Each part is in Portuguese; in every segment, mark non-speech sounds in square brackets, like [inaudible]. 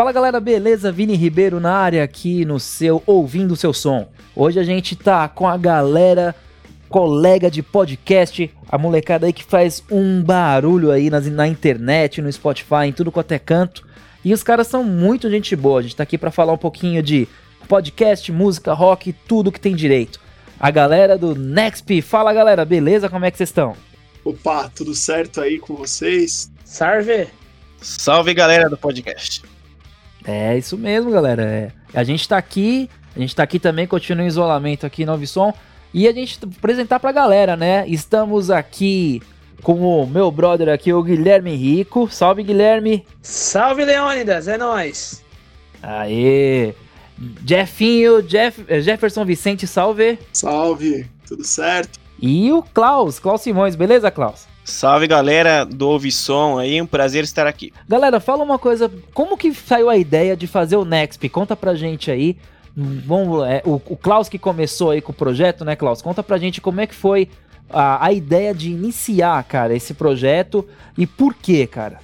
Fala galera, beleza? Vini Ribeiro na área aqui no seu Ouvindo o Seu Som. Hoje a gente tá com a galera colega de podcast, a molecada aí que faz um barulho aí na, na internet, no Spotify, em tudo quanto é canto. E os caras são muito gente boa. A gente tá aqui para falar um pouquinho de podcast, música, rock, tudo que tem direito. A galera do Nexp. Fala galera, beleza? Como é que vocês estão? Opa, tudo certo aí com vocês? Salve! Salve galera do podcast. É isso mesmo, galera. É. A gente tá aqui, a gente tá aqui também, continua em isolamento aqui no Som. E a gente apresentar pra galera, né? Estamos aqui com o meu brother aqui, o Guilherme Rico. Salve, Guilherme! Salve, Leônidas! É nóis! Aê! Jeffinho, Jeff, eh, Jefferson Vicente, salve! Salve! Tudo certo? E o Klaus, Klaus Simões, beleza, Klaus? Salve galera do Ouvisom aí, um prazer estar aqui. Galera, fala uma coisa, como que saiu a ideia de fazer o Nexp? Conta pra gente aí. Vamos, é, o, o Klaus que começou aí com o projeto, né, Klaus? Conta pra gente como é que foi a, a ideia de iniciar, cara, esse projeto e por quê, cara?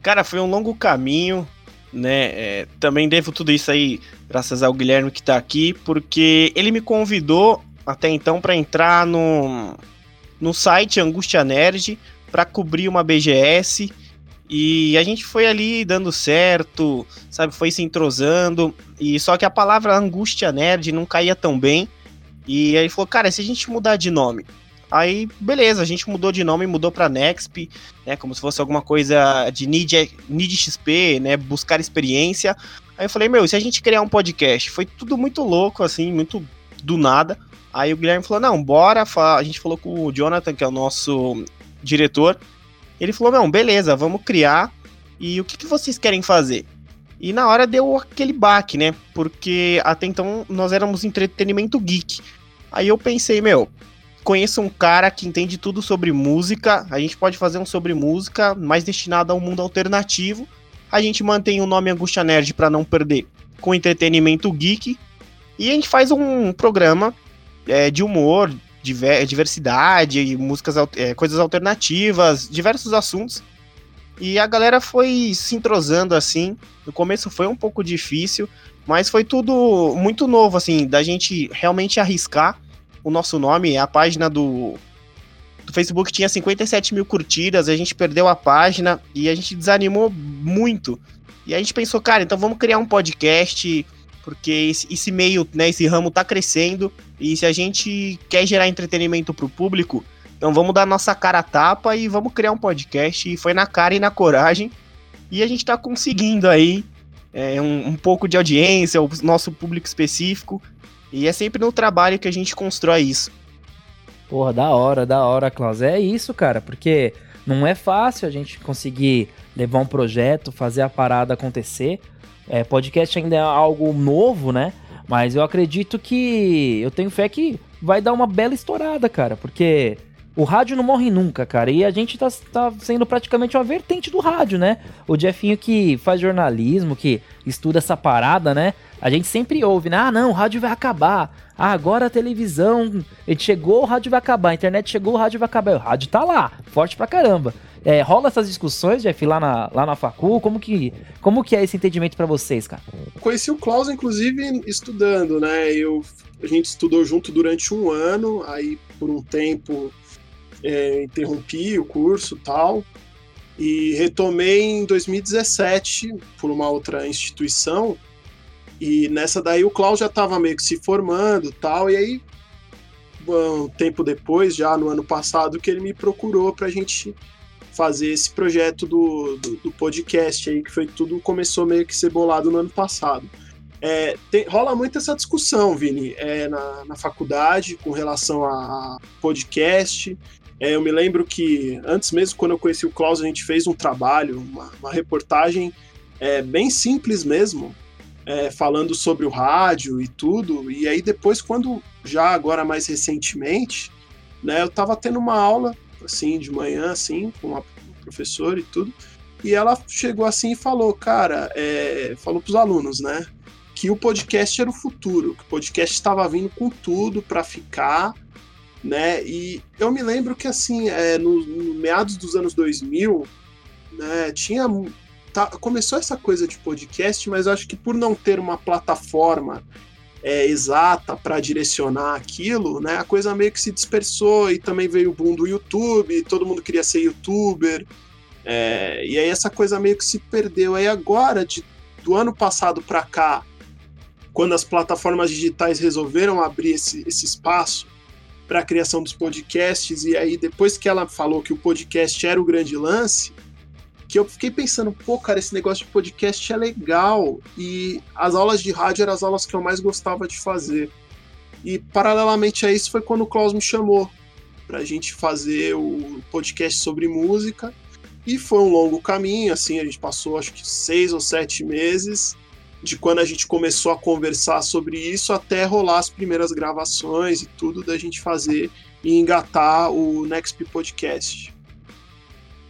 Cara, foi um longo caminho, né? É, também devo tudo isso aí graças ao Guilherme que tá aqui, porque ele me convidou até então para entrar no no site Angústia Nerd para cobrir uma BGS. E a gente foi ali dando certo, sabe? Foi se entrosando. E só que a palavra angústia nerd não caía tão bem. E aí falou, cara, se a gente mudar de nome. Aí, beleza, a gente mudou de nome, mudou pra Nexp, né? Como se fosse alguma coisa de need, need XP, né? Buscar experiência. Aí eu falei, meu, se a gente criar um podcast? Foi tudo muito louco, assim, muito do nada. Aí o Guilherme falou: não, bora. A gente falou com o Jonathan, que é o nosso diretor. Ele falou: não, beleza, vamos criar. E o que, que vocês querem fazer? E na hora deu aquele baque, né? Porque até então nós éramos entretenimento geek. Aí eu pensei, meu, conheço um cara que entende tudo sobre música. A gente pode fazer um sobre música, mais destinado a um mundo alternativo. A gente mantém o nome Angústia Nerd para não perder com entretenimento geek. E a gente faz um programa é, de humor, diversidade, músicas, é, coisas alternativas, diversos assuntos. E a galera foi se entrosando assim. No começo foi um pouco difícil, mas foi tudo muito novo, assim, da gente realmente arriscar o nosso nome. A página do, do Facebook tinha 57 mil curtidas, a gente perdeu a página e a gente desanimou muito. E a gente pensou, cara, então vamos criar um podcast porque esse, esse meio, né, esse ramo tá crescendo e se a gente quer gerar entretenimento pro público, então vamos dar nossa cara a tapa e vamos criar um podcast. E foi na cara e na coragem. E a gente tá conseguindo aí é, um, um pouco de audiência, o nosso público específico. E é sempre no trabalho que a gente constrói isso. Porra, da hora, da hora, Klaus. É isso, cara, porque não é fácil a gente conseguir levar um projeto, fazer a parada acontecer. É, podcast ainda é algo novo, né? Mas eu acredito que. Eu tenho fé que vai dar uma bela estourada, cara. Porque o rádio não morre nunca, cara. E a gente tá, tá sendo praticamente uma vertente do rádio, né? O Jeffinho que faz jornalismo, que estuda essa parada, né? A gente sempre ouve, né? Ah, não, o rádio vai acabar. Ah, agora a televisão. Ele chegou, o rádio vai acabar. A internet chegou, o rádio vai acabar. O rádio tá lá, forte pra caramba. É, rola essas discussões, Jeff, lá na, lá na facu? Como que, como que é esse entendimento para vocês, cara? Conheci o Klaus, inclusive, estudando, né? Eu, a gente estudou junto durante um ano, aí por um tempo é, interrompi o curso tal, e retomei em 2017 por uma outra instituição, e nessa daí o Klaus já estava meio que se formando tal, e aí um tempo depois, já no ano passado, que ele me procurou para a gente fazer esse projeto do, do, do, podcast aí, que foi tudo começou meio que ser bolado no ano passado. É, tem, rola muito essa discussão, Vini, é, na, na faculdade com relação a, podcast. É, eu me lembro que antes mesmo, quando eu conheci o Klaus, a gente fez um trabalho, uma, uma reportagem é, bem simples mesmo, é, falando sobre o rádio e tudo. E aí depois, quando já agora mais recentemente, né, eu estava tendo uma aula assim, de manhã, assim, com uma professora e tudo. E ela chegou assim e falou, cara, é, falou para os alunos, né, que o podcast era o futuro, que o podcast estava vindo com tudo para ficar, né? E eu me lembro que assim, é, no, no meados dos anos 2000, né, tinha tá, começou essa coisa de podcast, mas acho que por não ter uma plataforma é, exata para direcionar aquilo, né, a coisa meio que se dispersou e também veio o boom do YouTube, todo mundo queria ser youtuber, é, e aí essa coisa meio que se perdeu. Aí agora, de, do ano passado para cá, quando as plataformas digitais resolveram abrir esse, esse espaço para a criação dos podcasts, e aí depois que ela falou que o podcast era o grande lance, que eu fiquei pensando, pô, cara, esse negócio de podcast é legal. E as aulas de rádio eram as aulas que eu mais gostava de fazer. E paralelamente a isso foi quando o Klaus me chamou para a gente fazer o podcast sobre música. E foi um longo caminho, assim, a gente passou acho que seis ou sete meses de quando a gente começou a conversar sobre isso até rolar as primeiras gravações e tudo da gente fazer e engatar o Next Podcast.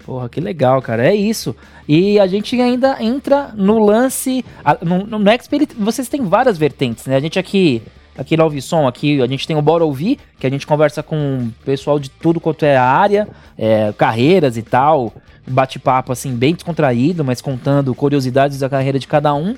Porra, que legal, cara. É isso. E a gente ainda entra no lance. No, no Next, vocês têm várias vertentes, né? A gente aqui. Aqui no Som, aqui a gente tem o Bora Ouvir, que a gente conversa com pessoal de tudo quanto é área, é, carreiras e tal. Bate-papo assim, bem descontraído, mas contando curiosidades da carreira de cada um.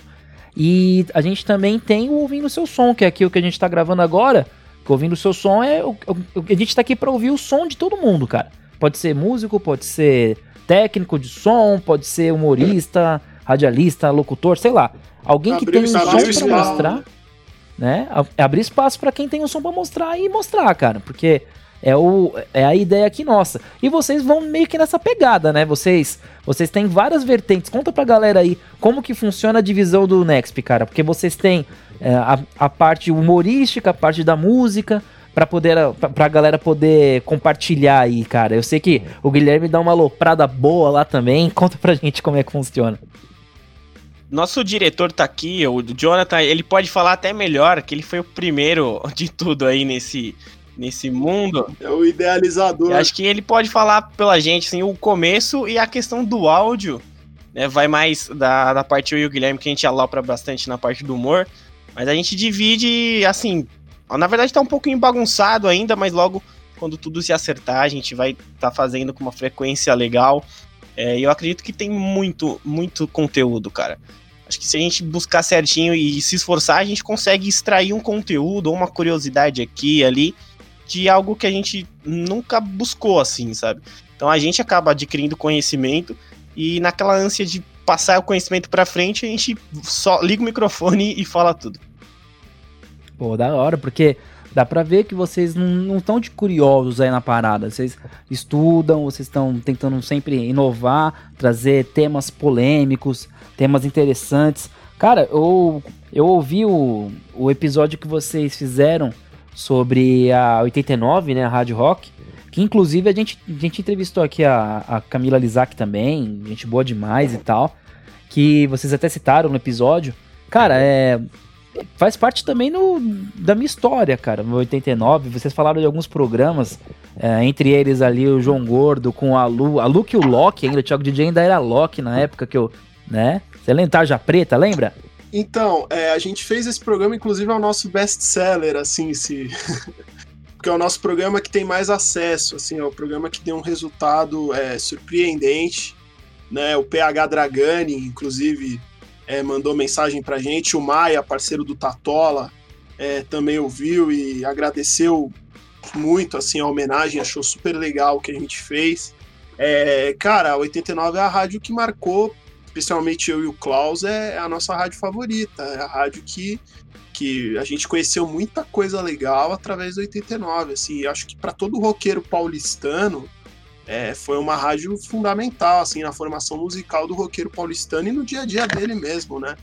E a gente também tem o Ouvindo o Seu Som, que é aqui o que a gente está gravando agora. Que ouvindo o seu som é. O, a gente está aqui para ouvir o som de todo mundo, cara. Pode ser músico, pode ser técnico de som, pode ser humorista, radialista, locutor, sei lá. Alguém abrir, que tem um som para mostrar, né? Abrir espaço para quem tem um som para mostrar e mostrar, cara, porque é, o, é a ideia aqui nossa. E vocês vão meio que nessa pegada, né? Vocês vocês têm várias vertentes. Conta pra galera aí como que funciona a divisão do Nexp, cara. Porque vocês têm é, a, a parte humorística, a parte da música, para poder pra galera poder compartilhar aí, cara. Eu sei que o Guilherme dá uma loprada boa lá também. [laughs] Conta pra gente como é que funciona. Nosso diretor tá aqui, o Jonathan, ele pode falar até melhor, que ele foi o primeiro de tudo aí nesse, nesse mundo. É o idealizador. Eu acho que ele pode falar pela gente, assim, o começo e a questão do áudio, né? Vai mais da, da parte eu e o Guilherme, que a gente alopra bastante na parte do humor. Mas a gente divide, assim, na verdade tá um pouquinho bagunçado ainda, mas logo quando tudo se acertar, a gente vai estar tá fazendo com uma frequência legal. É, eu acredito que tem muito, muito conteúdo, cara. Acho que se a gente buscar certinho e se esforçar, a gente consegue extrair um conteúdo ou uma curiosidade aqui e ali de algo que a gente nunca buscou, assim, sabe? Então a gente acaba adquirindo conhecimento e naquela ânsia de passar o conhecimento para frente, a gente só liga o microfone e fala tudo. Pô, da hora, porque dá pra ver que vocês não estão de curiosos aí na parada. Vocês estudam, vocês estão tentando sempre inovar, trazer temas polêmicos, temas interessantes. Cara, eu, eu ouvi o, o episódio que vocês fizeram sobre a 89, né, a Rádio Rock, que inclusive a gente, a gente entrevistou aqui a, a Camila Lizac também, gente boa demais e tal, que vocês até citaram no episódio. Cara, é, faz parte também no, da minha história, cara. No 89, vocês falaram de alguns programas, é, entre eles ali o João Gordo com a Lu, a Lu que o Loki ainda, o Thiago DJ ainda era Loki na época que eu, né? Você lembra Tarja Preta, lembra? Então, é, a gente fez esse programa, inclusive é o nosso best-seller, assim, se... [laughs] porque é o nosso programa que tem mais acesso, assim, é o programa que deu um resultado é, surpreendente, né? O PH Dragani, inclusive, é, mandou mensagem pra gente. O Maia, parceiro do Tatola, é, também ouviu e agradeceu muito assim a homenagem, achou super legal o que a gente fez. É, cara, a 89 é a rádio que marcou, especialmente eu e o Klaus, é a nossa rádio favorita. É a rádio que, que a gente conheceu muita coisa legal através do 89. Assim, acho que para todo roqueiro paulistano, é, foi uma rádio fundamental assim na formação musical do roqueiro paulistano e no dia a dia dele mesmo, né?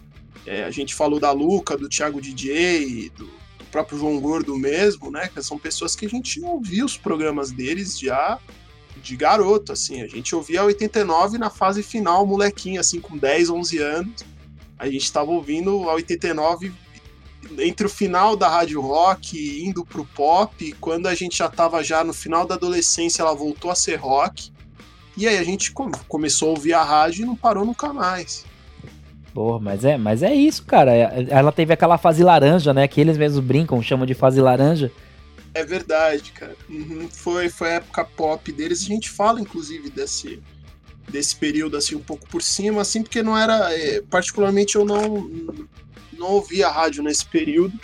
É, a gente falou da Luca, do Thiago DJ, do, do, próprio João Gordo mesmo, né? Que são pessoas que a gente ouvia os programas deles já de garoto, assim. A gente ouvia 89 na fase final, molequinho, assim, com 10, 11 anos. A gente estava ouvindo a 89 entre o final da rádio rock indo pro pop, quando a gente já tava já no final da adolescência, ela voltou a ser rock. E aí a gente começou a ouvir a rádio e não parou nunca mais. Porra, mas é, mas é isso, cara. É, ela teve aquela fase laranja, né? Que eles mesmos brincam, chamam de fase laranja. É verdade, cara. Uhum. Foi, foi a época pop deles. A gente fala, inclusive, desse, desse período assim um pouco por cima, assim, porque não era. É, particularmente eu não, não ouvia a rádio nesse período,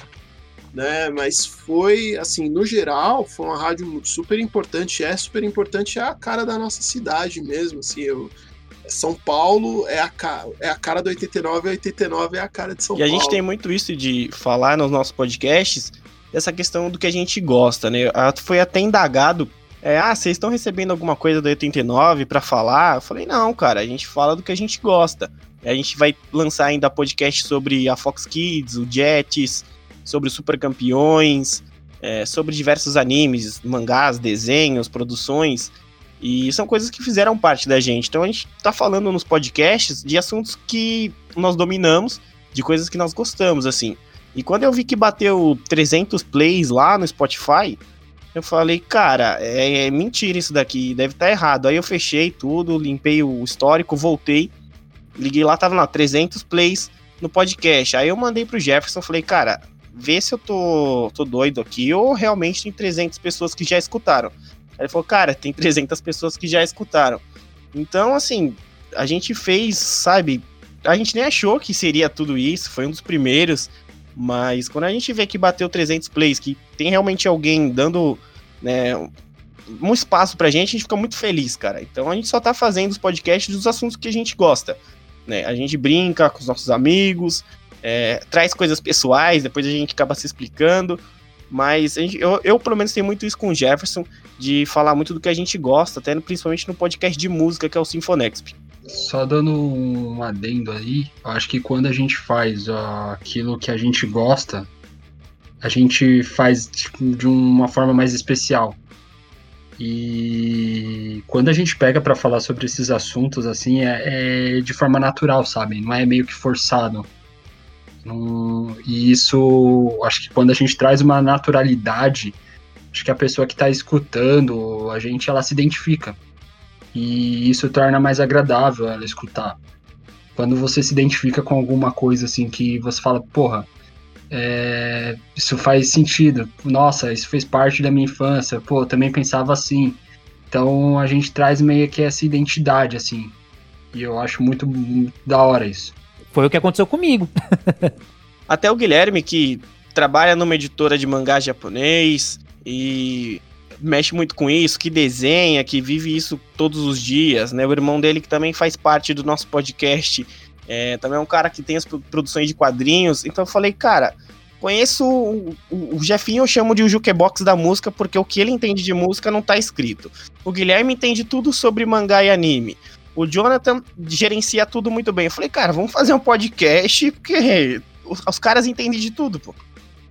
né? Mas foi, assim, no geral, foi uma rádio super importante, é super importante, é a cara da nossa cidade mesmo, assim, eu. São Paulo é a, é a cara do 89 e 89 é a cara de São Paulo. E a gente tem muito isso de falar nos nossos podcasts, essa questão do que a gente gosta, né? Foi até indagado é, ah, vocês estão recebendo alguma coisa do 89 para falar? Eu falei, não, cara, a gente fala do que a gente gosta. A gente vai lançar ainda podcast sobre a Fox Kids, o Jets, sobre os Super Campeões, é, sobre diversos animes, mangás, desenhos, produções. E são coisas que fizeram parte da gente. Então a gente tá falando nos podcasts de assuntos que nós dominamos, de coisas que nós gostamos, assim. E quando eu vi que bateu 300 plays lá no Spotify, eu falei, cara, é, é mentira isso daqui, deve estar tá errado. Aí eu fechei tudo, limpei o histórico, voltei, liguei lá, tava lá, 300 plays no podcast. Aí eu mandei pro Jefferson, falei, cara, vê se eu tô, tô doido aqui ou realmente tem 300 pessoas que já escutaram. Aí ele falou, cara, tem 300 pessoas que já escutaram. Então, assim, a gente fez, sabe, a gente nem achou que seria tudo isso, foi um dos primeiros. Mas quando a gente vê que bateu 300 plays, que tem realmente alguém dando né, um espaço pra gente, a gente fica muito feliz, cara. Então a gente só tá fazendo os podcasts dos assuntos que a gente gosta. Né? A gente brinca com os nossos amigos, é, traz coisas pessoais, depois a gente acaba se explicando. Mas gente, eu, eu, pelo menos, tenho muito isso com o Jefferson, de falar muito do que a gente gosta, até principalmente no podcast de música, que é o Sinfonexp. Só dando um adendo aí, acho que quando a gente faz aquilo que a gente gosta, a gente faz tipo, de uma forma mais especial. E quando a gente pega para falar sobre esses assuntos, assim, é, é, de forma natural, sabe? Não é meio que forçado. Não, e isso, acho que quando a gente traz uma naturalidade, acho que a pessoa que está escutando, a gente, ela se identifica e isso torna mais agradável ela escutar. Quando você se identifica com alguma coisa assim que você fala, porra, é, isso faz sentido, nossa, isso fez parte da minha infância, pô, também pensava assim. Então a gente traz meio que essa identidade, assim. E eu acho muito, muito da hora isso. Foi o que aconteceu comigo. [laughs] Até o Guilherme, que trabalha numa editora de mangá japonês e mexe muito com isso, que desenha, que vive isso todos os dias, né? O irmão dele que também faz parte do nosso podcast, é, também é um cara que tem as produções de quadrinhos. Então eu falei, cara, conheço o, o, o Jefinho, eu chamo de o jukebox da música, porque o que ele entende de música não tá escrito. O Guilherme entende tudo sobre mangá e anime. O Jonathan gerencia tudo muito bem. Eu falei, cara, vamos fazer um podcast, porque os, os caras entendem de tudo, pô.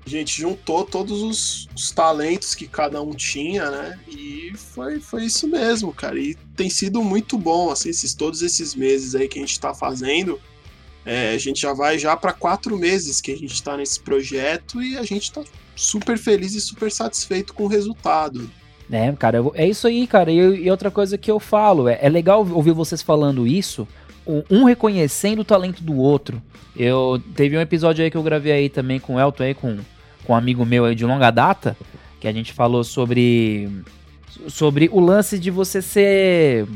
A gente juntou todos os, os, talentos que cada um tinha, né? E foi, foi isso mesmo, cara. E tem sido muito bom, assim, esses, todos esses meses aí que a gente tá fazendo. É, a gente já vai já para quatro meses que a gente está nesse projeto e a gente está super feliz e super satisfeito com o resultado. É, cara, é isso aí, cara. E, e outra coisa que eu falo, é, é legal ouvir vocês falando isso, um reconhecendo o talento do outro. Eu teve um episódio aí que eu gravei aí também com o Elton aí com com um amigo meu aí de longa data, que a gente falou sobre sobre o lance de você ser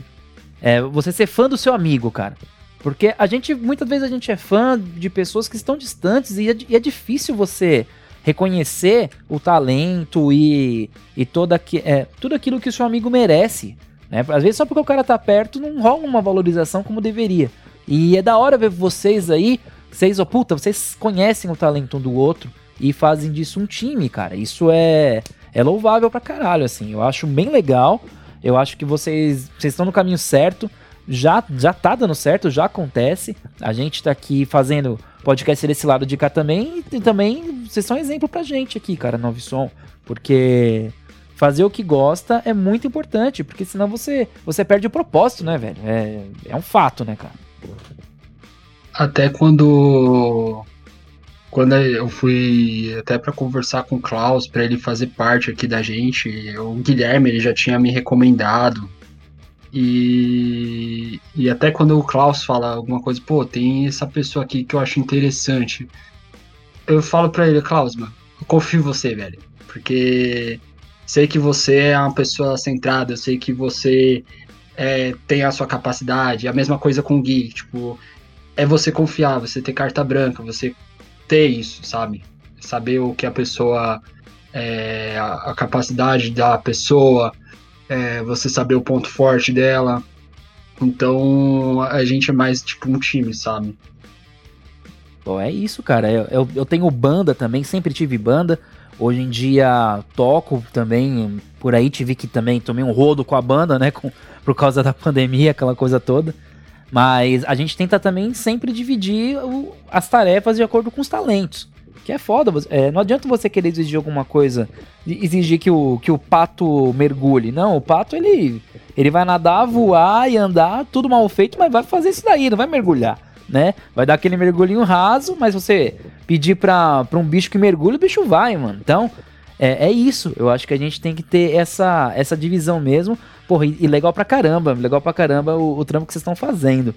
é, você ser fã do seu amigo, cara. Porque a gente, muitas vezes a gente é fã de pessoas que estão distantes e é, e é difícil você reconhecer o talento e, e toda, é, tudo aquilo que o seu amigo merece. Né? Às vezes só porque o cara tá perto não rola uma valorização como deveria. E é da hora ver vocês aí, vocês, oh, puta, vocês conhecem o talento um do outro e fazem disso um time, cara. Isso é, é louvável pra caralho, assim. Eu acho bem legal. Eu acho que vocês, vocês estão no caminho certo. Já, já tá dando certo, já acontece. A gente tá aqui fazendo podcast desse lado de cá também. E também vocês são exemplo pra gente aqui, cara, Novo Som. Porque fazer o que gosta é muito importante. Porque senão você, você perde o propósito, né, velho? É, é um fato, né, cara? Até quando quando eu fui até para conversar com o Klaus, para ele fazer parte aqui da gente, o Guilherme ele já tinha me recomendado. E, e até quando o Klaus fala alguma coisa, pô, tem essa pessoa aqui que eu acho interessante. Eu falo para ele, Klaus, mano, eu confio em você, velho. Porque sei que você é uma pessoa centrada, eu sei que você é, tem a sua capacidade. A mesma coisa com o Gui, tipo, é você confiar, você ter carta branca, você ter isso, sabe? Saber o que a pessoa. É, a, capacidade da pessoa, é, você saber o ponto forte dela. Então a gente é mais tipo um time, sabe? Pô, é isso, cara. Eu, eu, eu, tenho banda também, sempre tive banda. Hoje em dia toco também. Por aí tive que também tomei um rodo com a banda, né? Com, por causa da [laughs] pandemia, aquela coisa toda. Mas a gente tenta também sempre dividir o, as tarefas de acordo com os talentos. Que é foda. É, não adianta você querer exigir alguma coisa, exigir que o, que o pato mergulhe. Não, o pato ele, ele vai nadar, voar e andar, tudo mal feito, mas vai fazer isso daí, não vai mergulhar. Né? Vai dar aquele mergulhinho raso, mas você pedir pra, pra um bicho que mergulha, o bicho vai, mano. Então, é, é isso. Eu acho que a gente tem que ter essa, essa divisão mesmo. Porra, e, e legal pra caramba, legal pra caramba o, o trampo que vocês estão fazendo.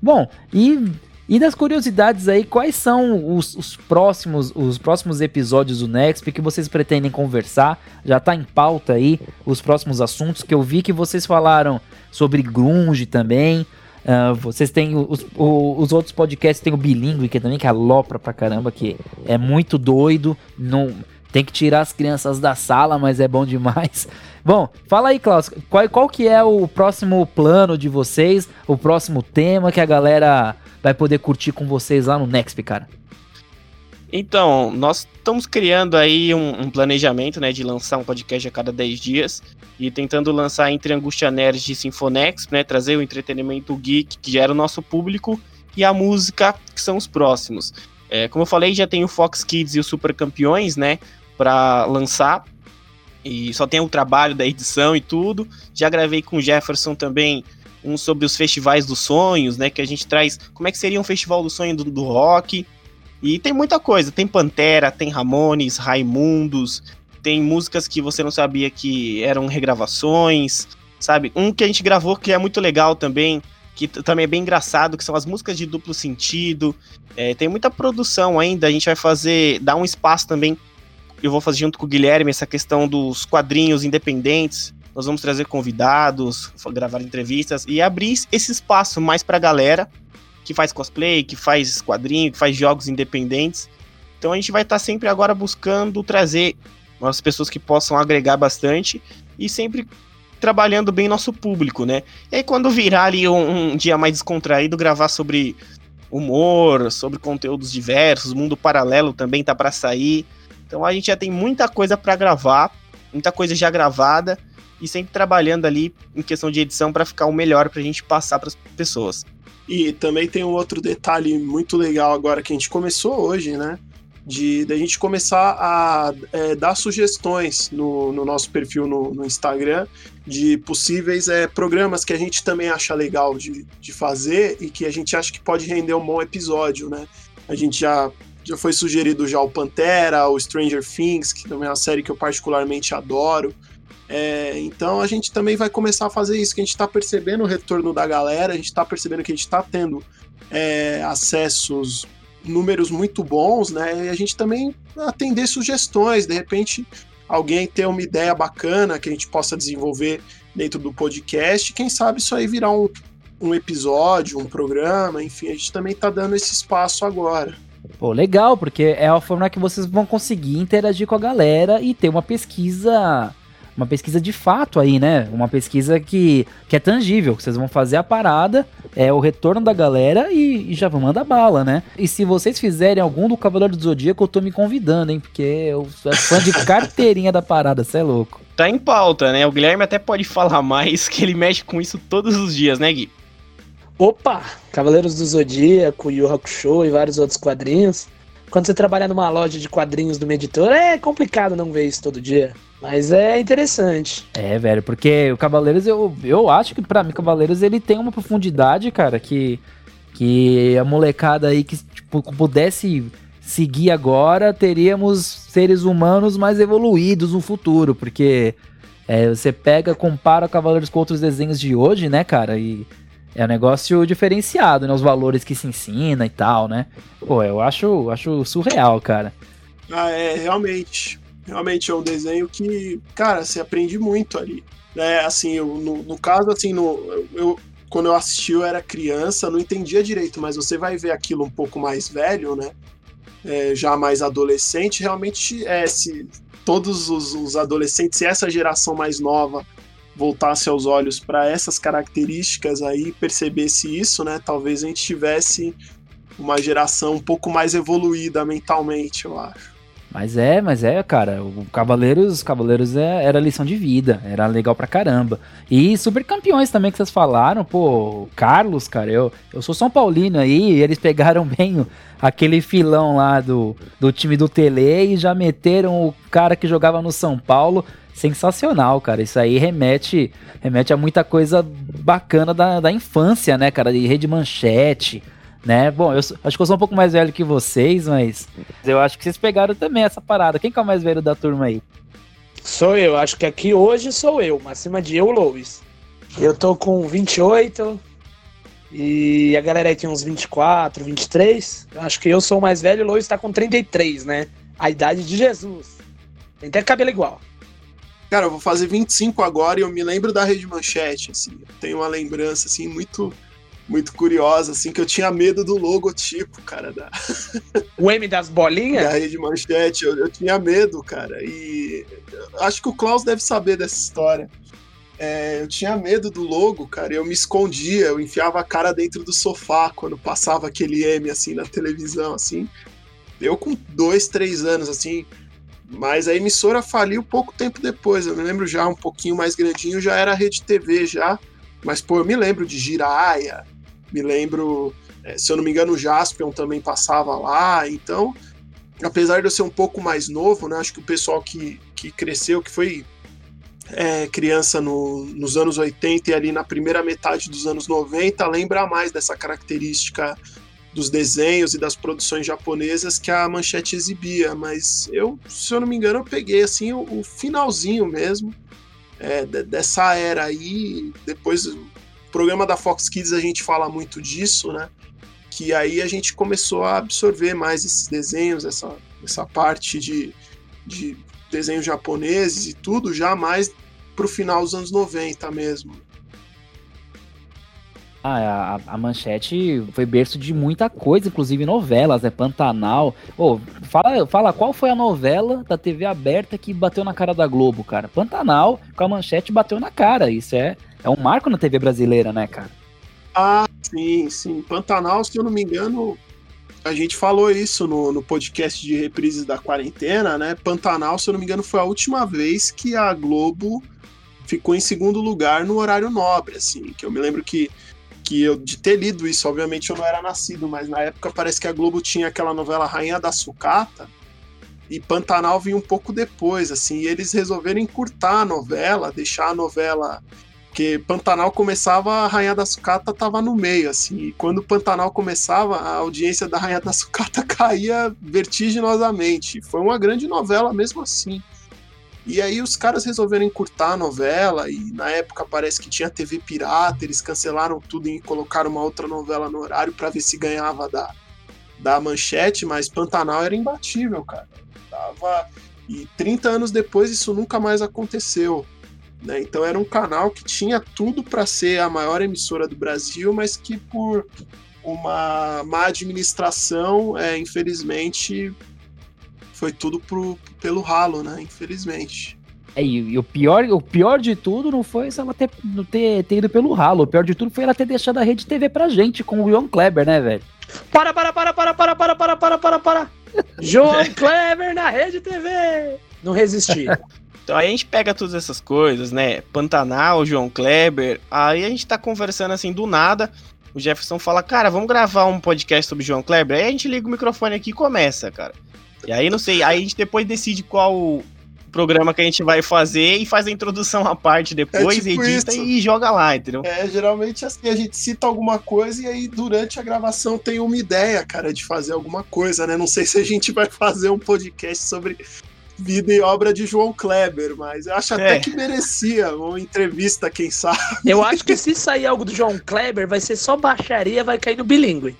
Bom, e e das curiosidades aí, quais são os, os, próximos os próximos episódios do Nexp que vocês pretendem conversar? Já tá em pauta aí os próximos assuntos que eu vi que vocês falaram sobre grunge também. Uh, vocês têm os, os, outros podcasts, tem o Bilingue que também que alopra pra caramba, que é muito doido. Não, tem que tirar as crianças da sala, mas é bom demais. [laughs] Bom, fala aí, Klaus, qual, qual que é o próximo plano de vocês, o próximo tema que a galera vai poder curtir com vocês lá no Next, cara? Então, nós estamos criando aí um, um, planejamento, né, de lançar um podcast a cada 10 dias e tentando lançar entre Angústia Nerd e Sinfonex, né, trazer o entretenimento geek, que já era o nosso público, e a música, que são os próximos. É, como eu falei, já tem o Fox Kids e o Super Campeões, né, para lançar. E só tem o trabalho da edição e tudo. Já gravei com o Jefferson também um sobre os festivais dos sonhos, né? Que a gente traz como é que seria um festival do sonho do, do rock. E tem muita coisa. Tem Pantera, tem Ramones, Raimundos, tem músicas que você não sabia que eram regravações, sabe? Um que a gente gravou que é muito legal também, que também é bem engraçado, que são as músicas de duplo sentido. É, tem muita produção ainda. A gente vai fazer, dar um espaço também eu vou fazer junto com o Guilherme essa questão dos quadrinhos independentes. Nós vamos trazer convidados, gravar entrevistas e abrir esse espaço mais para a galera que faz cosplay, que faz quadrinho, que faz jogos independentes. Então a gente vai estar tá sempre agora buscando trazer as pessoas que possam agregar bastante e sempre trabalhando bem nosso público, né? E aí quando virar ali um, um dia mais descontraído, gravar sobre humor, sobre conteúdos diversos, mundo paralelo também tá para sair. Então a gente já tem muita coisa para gravar, muita coisa já gravada e sempre trabalhando ali em questão de edição para ficar o melhor para a gente passar para as pessoas. E também tem um outro detalhe muito legal agora que a gente começou hoje, né? De, de a gente começar a é, dar sugestões no, no nosso perfil no, no, Instagram de possíveis é, programas que a gente também acha legal de, de fazer e que a gente acha que pode render um bom episódio, né? A gente já já foi sugerido já o Pantera, o Stranger Things, que também é uma série que eu particularmente adoro. É, então a gente também vai começar a fazer isso, que a gente está percebendo o retorno da galera, a gente está percebendo que a gente está tendo é, acessos, números muito bons, né? E a gente também atender sugestões, de repente alguém ter uma ideia bacana que a gente possa desenvolver dentro do podcast, quem sabe isso aí virar um, um episódio, um programa, enfim, a gente também está dando esse espaço agora. Pô, legal, porque é a forma que vocês vão conseguir interagir com a galera e ter uma pesquisa uma pesquisa de fato aí, né? Uma pesquisa que, que é tangível, que vocês vão fazer a parada, é o retorno da galera e, e já vão mandar bala, né? E se vocês fizerem algum do Cavaleiro do Zodíaco, eu tô me convidando, hein? Porque eu sou fã de [laughs] carteirinha da parada, você é louco. Tá em pauta, né? O Guilherme até pode falar mais, que ele mexe com isso todos os dias, né, Gui? Opa! Cavaleiros do Zodíaco, Yu Hakusho e vários outros quadrinhos. Quando você trabalha numa loja de quadrinhos do editor, é complicado não ver isso todo dia. Mas é interessante. É, velho, porque o Cavaleiros, eu, eu acho que para mim, Cavaleiros, ele tem uma profundidade, cara, que, que a molecada aí que tipo, pudesse seguir agora, teríamos seres humanos mais evoluídos no futuro, porque é, você pega, compara Cavaleiros com outros desenhos de hoje, né, cara, e é um negócio diferenciado, né? Os valores que se ensina e tal, né? Pô, eu acho, acho surreal, cara. Ah, é, realmente. Realmente é um desenho que, cara, você aprende muito ali. É, assim, eu, no, no, caso, assim, no, eu, quando eu assisti eu era criança, não entendia direito, mas você vai ver aquilo um pouco mais velho, né? É, já mais adolescente, realmente é, se todos os, os adolescentes, se essa geração mais nova voltasse aos olhos para essas características aí, percebesse isso, né? Talvez a gente tivesse uma geração um pouco mais evoluída mentalmente, eu acho. Mas é, mas é, cara, o Cavaleiros, Cavaleiros é, era lição de vida, era legal pra caramba. E super campeões também que vocês falaram, pô, Carlos, cara, eu, eu sou São Paulino aí, e eles pegaram bem aquele filão lá do, do time do Tele e já meteram o cara que jogava no São Paulo. Sensacional, cara. Isso aí remete, remete a muita coisa bacana da, da infância, né, cara? De rede manchete né? Bom, eu acho que eu sou um pouco mais velho que vocês, mas eu acho que vocês pegaram também essa parada. Quem que é o mais velho da turma aí? Sou eu, acho que aqui hoje sou eu, acima de eu, Lois. Eu tô com 28 e a galera aí tem uns 24, 23. Eu acho que eu sou o mais velho, o Lois tá com 33, né? A idade de Jesus. Tem até cabelo igual. Cara, eu vou fazer 25 agora e eu me lembro da Rede Manchete, assim. Eu tenho uma lembrança, assim, muito muito curiosa, assim, que eu tinha medo do logotipo, cara. Da... O M das bolinhas? Da rede manchete, eu, eu tinha medo, cara. E acho que o Klaus deve saber dessa história. É, eu tinha medo do logo, cara. Eu me escondia, eu enfiava a cara dentro do sofá quando passava aquele M assim na televisão, assim. Eu com dois, três anos, assim. Mas a emissora faliu pouco tempo depois. Eu me lembro já um pouquinho mais grandinho, já era rede TV já. Mas, pô, eu me lembro de Giraia, me lembro, é, se eu não me engano, o Jaspion também passava lá. Então, apesar de eu ser um pouco mais novo, né, acho que o pessoal que, que cresceu, que foi é, criança no, nos anos 80 e ali na primeira metade dos anos 90, lembra mais dessa característica dos desenhos e das produções japonesas que a Manchete exibia, mas eu, se eu não me engano, eu peguei assim o, o finalzinho mesmo é, dessa era aí, depois programa da Fox Kids a gente fala muito disso, né? Que aí a gente começou a absorver mais esses desenhos, essa, essa parte de, de desenhos japoneses e tudo, já mais pro final dos anos 90 mesmo. Ah, a, a, Manchete foi berço de muita coisa, inclusive novelas, né? Pantanal. Oh, fala, fala qual foi a novela da TV aberta que bateu na cara da Globo, cara? Pantanal, com a Manchete bateu na cara. Isso é, é um marco na TV brasileira, né, cara? Ah, sim, sim. Pantanal, se eu não me engano, a gente falou isso no, no podcast de reprises da quarentena, né? Pantanal, se eu não me engano, foi a última vez que a Globo ficou em segundo lugar no horário nobre, assim. Que eu me lembro que que eu de ter lido isso, obviamente eu não era nascido, mas na época parece que a Globo tinha aquela novela Rainha da Sucata e Pantanal vinha um pouco depois, assim, e eles resolveram encurtar a novela, deixar a novela porque Pantanal começava, a Rainha da Sucata tava no meio, assim, e quando Pantanal começava, a audiência da Rainha da Sucata [laughs] caía vertiginosamente. Foi uma grande novela mesmo assim. E aí os caras resolveram encurtar a novela, e na época parece que tinha TV pirata, eles cancelaram tudo e colocaram uma outra novela no horário para ver se ganhava da, da manchete, mas Pantanal era imbatível, cara. Tava... E 30 anos depois isso nunca mais aconteceu. Né? Então era um canal que tinha tudo para ser a maior emissora do Brasil, mas que por uma má administração, é, infelizmente, foi tudo pro, pelo ralo, né? Infelizmente. É, e, e, o, pior, o pior de tudo não foi ela ter, não ter, ter ido pelo ralo. O pior de tudo foi ela ter deixado a Rede TV pra gente com o João Kleber, né, velho? Para, para, para, para, para, para, para, para, para, para. João Kleber na Rede TV. Não resisti. [laughs] Então aí a gente pega todas essas coisas, né? Pantanal, João Kleber. Aí a gente tá conversando assim do nada. O Jefferson fala, cara, vamos gravar um podcast sobre João Kleber. Aí a gente liga o microfone aqui e começa, cara. E aí, não sei, aí a gente depois decide qual programa que a gente vai fazer e faz a introdução à parte depois, é tipo edita isso. e joga lá, entendeu? É, geralmente assim, a gente cita alguma coisa e aí durante a gravação tem uma ideia, cara, de fazer alguma coisa, né? Não sei se a gente vai fazer um podcast sobre vida e obra de João Kleber, mas eu acho até é. que merecia uma entrevista, quem sabe. Eu acho que se sair algo do João Kleber, vai ser só baixaria, vai cair no bilíngue.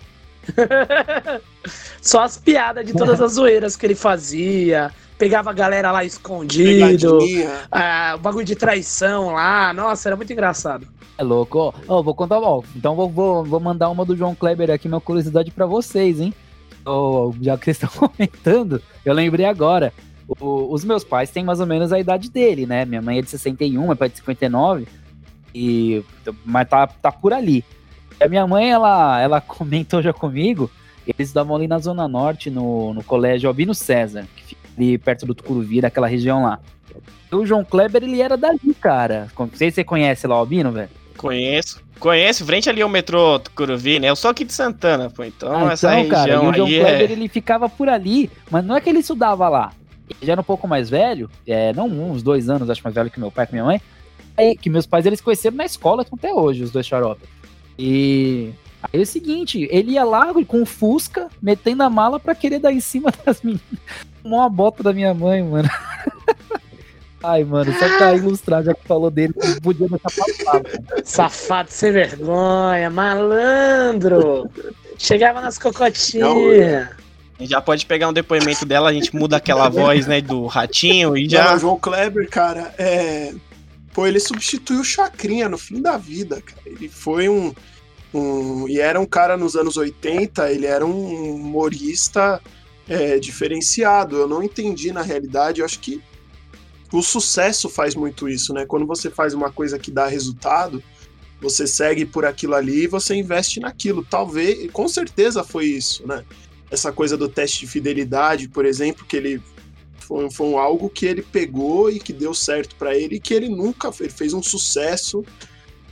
[laughs] Só as piadas de todas as zoeiras que ele fazia. Pegava a galera lá escondido. Ah, o bagulho de traição lá. Nossa, era muito engraçado. É louco. Ó, ó, vou contar, ó, então vou, vou, vou mandar uma do João Kleber aqui, uma curiosidade para vocês, hein? Ó, já que vocês [laughs] estão comentando, eu lembrei agora. O, os meus pais têm mais ou menos a idade dele, né? Minha mãe é de 61, meu pai é de 59. E, mas tá, tá por ali. A minha mãe, ela, ela [laughs] comentou já comigo, eles estavam ali na Zona Norte, no, no colégio Albino César, que fica ali perto do Tucuruvi, daquela região lá. E o João Kleber, ele era dali, cara. Não sei se você conhece lá o Albino, velho. Conheço. Conheço, frente ali ao metrô Tucuruvi, né? Eu sou aqui de Santana, pô. Então, ah, essa então, cara, região e o João aí Kleber, é... ele ficava por ali, mas não é que ele estudava lá. Ele já era um pouco mais velho, é, não uns dois anos, acho mais velho que meu pai e que minha mãe, é, que meus pais eles conheceram na escola até hoje, os dois xarope. E aí é o seguinte, ele ia lá com o Fusca, metendo a mala pra querer dar em cima [laughs] das meninas. Tomou uma bota da minha mãe, mano. [laughs] Ai, mano, só pra ilustrar, já que falou dele, podia deixar passado. Safado sem vergonha, malandro. Chegava nas cocotinhas. A gente já pode pegar um depoimento dela, a gente muda aquela voz, né, do ratinho e Já, já. o João Kleber, cara, é. Pô, ele substituiu o Chacrinha no fim da vida, cara. Ele foi um, um. E era um cara nos anos 80, ele era um humorista é, diferenciado. Eu não entendi na realidade, eu acho que o sucesso faz muito isso, né? Quando você faz uma coisa que dá resultado, você segue por aquilo ali e você investe naquilo. Talvez, com certeza foi isso, né? Essa coisa do teste de fidelidade, por exemplo, que ele foi, foi algo que ele pegou e que deu certo para ele e que ele nunca ele fez um sucesso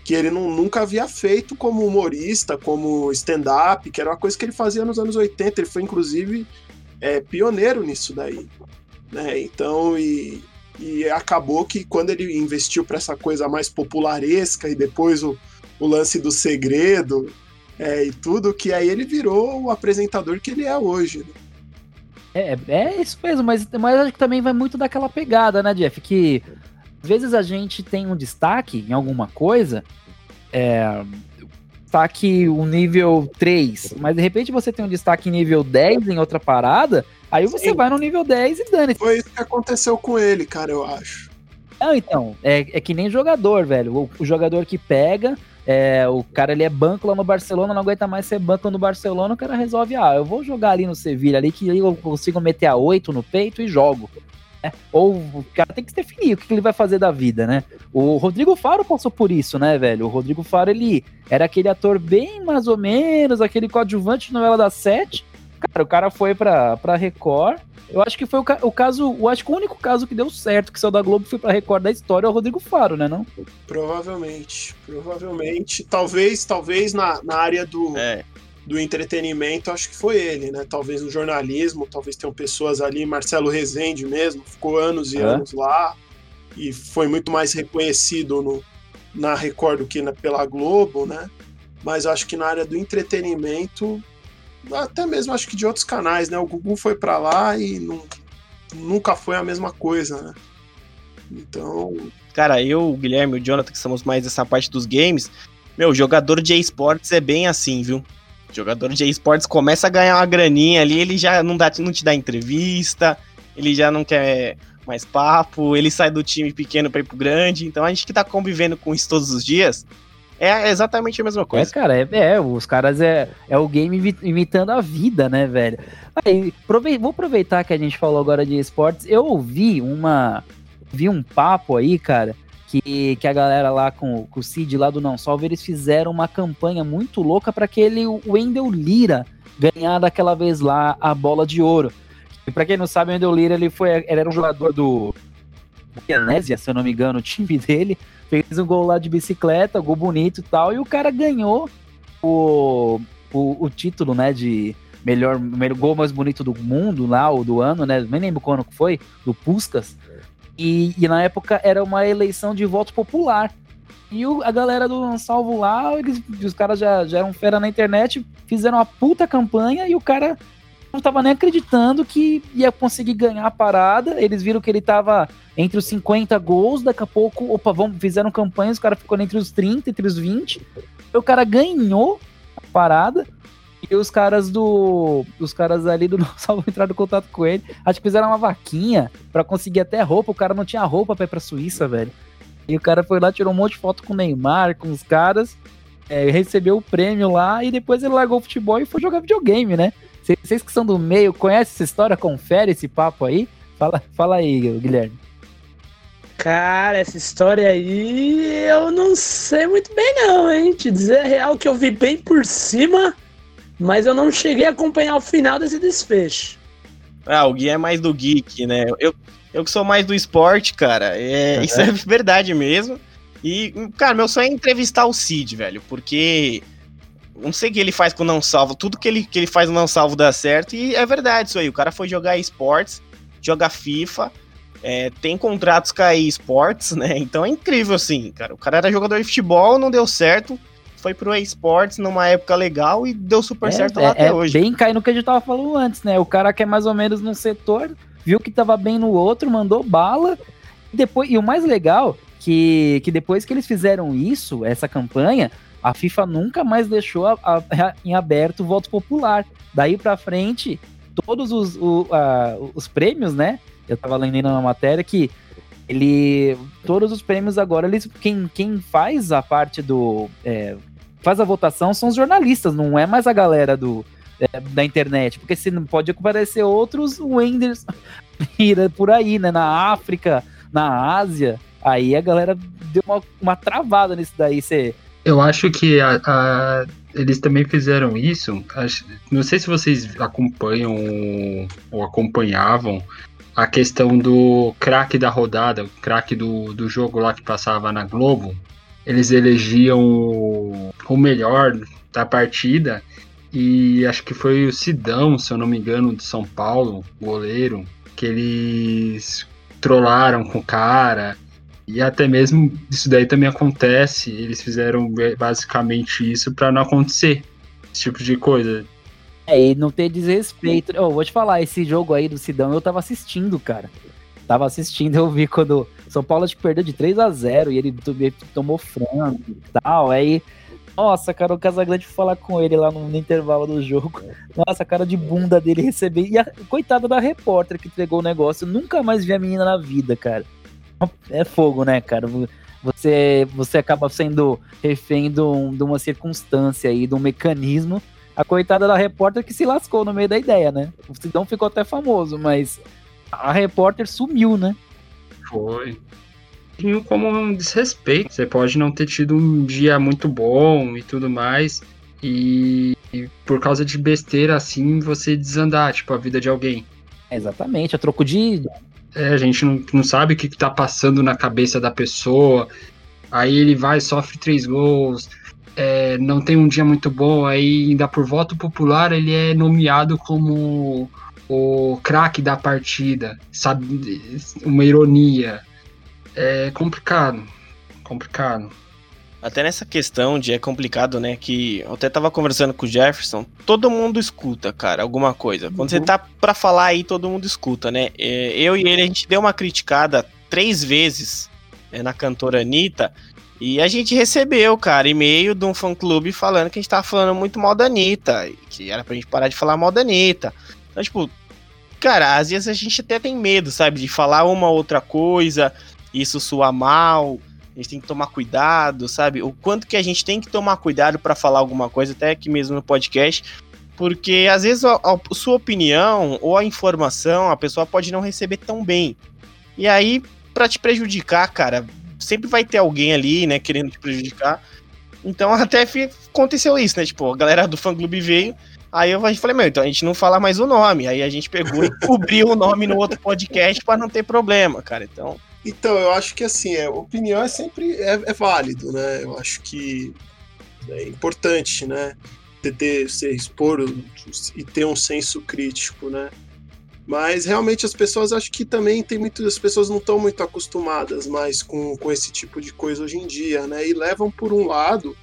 que ele não, nunca havia feito como humorista, como stand-up, que era uma coisa que ele fazia nos anos 80. Ele foi, inclusive, é, pioneiro nisso daí. Né? Então, e, e acabou que quando ele investiu para essa coisa mais popularesca e depois o, o lance do segredo é, e tudo, que aí ele virou o apresentador que ele é hoje. né? É, é isso mesmo, mas, mas acho que também vai muito daquela pegada, né, Jeff? Que às vezes a gente tem um destaque em alguma coisa, é, destaque o nível 3, mas de repente você tem um destaque nível 10 em outra parada, aí você Sim. vai no nível 10 e dane Foi isso que aconteceu com ele, cara, eu acho. Não, então, é, é que nem jogador, velho. O, o jogador que pega, é, o cara ele é banco lá no Barcelona, não aguenta mais ser banco no Barcelona, o cara resolve, ah, eu vou jogar ali no Sevilha ali que eu consigo meter a 8 no peito e jogo. né? Ou o cara tem que definir o que ele vai fazer da vida, né? O Rodrigo Faro passou por isso, né, velho? O Rodrigo Faro, ele era aquele ator bem mais ou menos, aquele coadjuvante de novela das sete. Cara, o cara foi pra, pra Record. Eu acho que foi o, ca- o caso, eu acho que o único caso que deu certo que saiu da Globo foi pra Record da história é o Rodrigo Faro, né, não? Provavelmente, provavelmente. Talvez, talvez na, na área do, É, do entretenimento, acho que foi ele, né? Talvez no jornalismo, talvez tenham pessoas ali, Marcelo Rezende mesmo, ficou anos e É. anos lá e foi muito mais reconhecido no, na Record do que na, pela Globo, né? Mas acho que na área do entretenimento, até mesmo acho que de outros canais, né? O Gugu foi pra lá e não- nunca foi a mesma coisa, né? Então, cara, eu, o Guilherme e o Jonathan, que somos mais dessa parte dos games, meu, jogador de esportes é bem assim, viu? Jogador de esportes começa a ganhar uma graninha ali, ele já não, dá, não te dá entrevista, ele já não quer mais papo, ele sai do time pequeno pra ir pro grande, então a gente que tá convivendo com isso todos os dias, é exatamente a mesma É, coisa. cara, é, é, os caras é, é o game imi- imitando a vida, né, velho? Aí, vou aproveitar que a gente falou agora de esportes. Eu ouvi uma. Vi um papo aí, cara, que, que a galera lá com, com o Cid lá do Não Salve, eles fizeram uma campanha muito louca para aquele Wendel Lira ganhar daquela vez lá a bola de ouro. E pra quem não sabe, o Wendel Lira ele foi, ele era um jogador do Goianésia, se eu não me engano, o time dele fez um gol lá de bicicleta, gol bonito e tal, e o cara ganhou o, o, o título, né, de melhor, melhor gol mais bonito do mundo lá, ou do ano, né, nem lembro quando que foi, do Puskas, e, e na época era uma eleição de voto popular. E o- a galera do Salvo lá, eles, os caras já, já eram fera na internet, fizeram uma puta campanha e o cara não tava nem acreditando que ia conseguir ganhar a parada. Eles viram que ele tava entre os 50 gols, daqui a pouco, opa, vamos, fizeram campanha, os caras ficou entre os 30, entre os 20. Aí o cara ganhou a parada. E os caras do. Os caras ali do [laughs] Salvo entraram em contato com ele. Acho que fizeram uma vaquinha pra conseguir até roupa. O cara não tinha roupa pra ir pra Suíça, velho. E o cara foi lá, tirou um monte de foto com o Neymar, com os caras. É, recebeu o prêmio lá e depois ele largou o futebol e foi jogar videogame, né? Vocês que são do meio, conhecem essa história? Confere esse papo aí? Fala, fala aí, Guilherme. Cara, essa história aí eu não sei muito bem não, hein? Te dizer a real que eu vi bem por cima, mas eu não cheguei a acompanhar o final desse desfecho. Ah, o Gui é mais do geek, né? Eu, eu que sou mais do esporte, cara, é, uhum. isso é verdade mesmo. E, cara, meu sonho é entrevistar o Cid, velho, porque não sei o que ele faz com não salvo, tudo que ele, que ele faz no não salvo dá certo, e é verdade isso aí. O cara foi jogar esportes, joga FIFA, é, tem contratos com a esportes, né? [laughs] Então é incrível, assim, cara. O cara era jogador de futebol, não deu certo, foi pro esportes numa época legal e deu super é, certo lá é, até é hoje. Bem cai no que a gente tava falando antes, né? O cara que é mais ou menos num setor, viu que tava bem no outro, mandou bala. E depois, e o mais legal que, que depois que eles fizeram isso, essa campanha, a FIFA nunca mais deixou a, a, em aberto o voto popular. Daí para frente, todos os, o, a, os prêmios, né? Eu tava lendo na matéria que ele. Todos os prêmios agora, eles. Quem, quem faz a parte do. É, faz a votação são os jornalistas, não é mais a galera do. É, da internet, porque se não pode aparecer outros Wenders [laughs] por aí, né? Na África, na Ásia, aí a galera deu uma, uma travada nisso daí. Você eu acho que a, a, eles também fizeram isso. Acho, não sei se vocês acompanham ou acompanhavam a questão do craque da rodada, o craque do, do jogo lá que passava na Globo. Eles elegiam o, o melhor da partida e acho que foi o Sidão, se eu não me engano, do São Paulo, goleiro, que eles trollaram com o cara e até mesmo isso daí também acontece, eles fizeram basicamente isso para não acontecer esse tipo de coisa. É, e não ter desrespeito. Eu oh, vou te falar, esse jogo aí do Sidão eu tava assistindo, cara. Tava assistindo, eu vi quando São Paulo acho que perdeu de 3 a 0 e ele tomou frango e tal. Aí, nossa, cara, o Casagrande falar com ele lá no, no, intervalo do jogo. Nossa, a cara de bunda dele receber. E a coitada da repórter que entregou o negócio. Nunca mais vi a menina na vida, cara é fogo, né, cara? Você, você acaba sendo refém de, um, de uma circunstância aí, de um mecanismo. A coitada da repórter que se lascou no meio da ideia, né? O Sidão ficou até famoso, mas a repórter sumiu, né? Foi. Como um desrespeito. Você pode não ter tido um dia muito bom e tudo mais. E, e por causa de besteira assim, você desandar, tipo, a vida de alguém. exatamente, a troco de é, a gente não, não sabe o que, está passando na cabeça da pessoa. Aí ele vai, sofre três gols, é, não tem um dia muito bom, aí ainda por voto popular ele é nomeado como o craque da partida, sabe? Uma ironia. É complicado, complicado. Até nessa questão de é complicado, né? Que eu até tava conversando com o Jefferson, todo mundo escuta, cara, alguma coisa. Quando uhum. você tá pra falar aí, todo mundo escuta, né? É, eu e ele, a gente deu uma criticada três vezes né, na cantora Anitta. E a gente recebeu, cara, e-mail de um fã-clube falando que a gente tava falando muito mal da Anitta. Que era pra gente parar de falar mal da Anitta. Então, tipo, cara, às vezes a gente até tem medo, sabe? De falar uma outra coisa, isso soar mal gente tem que tomar cuidado, sabe? O quanto que a gente tem que tomar cuidado para falar alguma coisa, até aqui mesmo no podcast, porque às vezes a, a, sua opinião ou a informação a pessoa pode não receber tão bem. E aí, para te prejudicar, cara, sempre vai ter alguém ali, né, querendo te prejudicar. Então [laughs] até aconteceu isso, né? Tipo, a galera do fã clube veio, Aí eu falei, meu, então a gente não fala mais o nome. Aí a gente pegou e cobriu o nome no outro podcast para não ter problema, cara. Então, então, eu acho que assim, é, opinião é sempre é, é válido, né? Eu acho que é importante, né? Ter, se expor e ter um senso crítico, né? Mas realmente as pessoas acho que também tem muitas pessoas não estão muito acostumadas mais com, com esse tipo de coisa hoje em dia, né? E levam por um lado,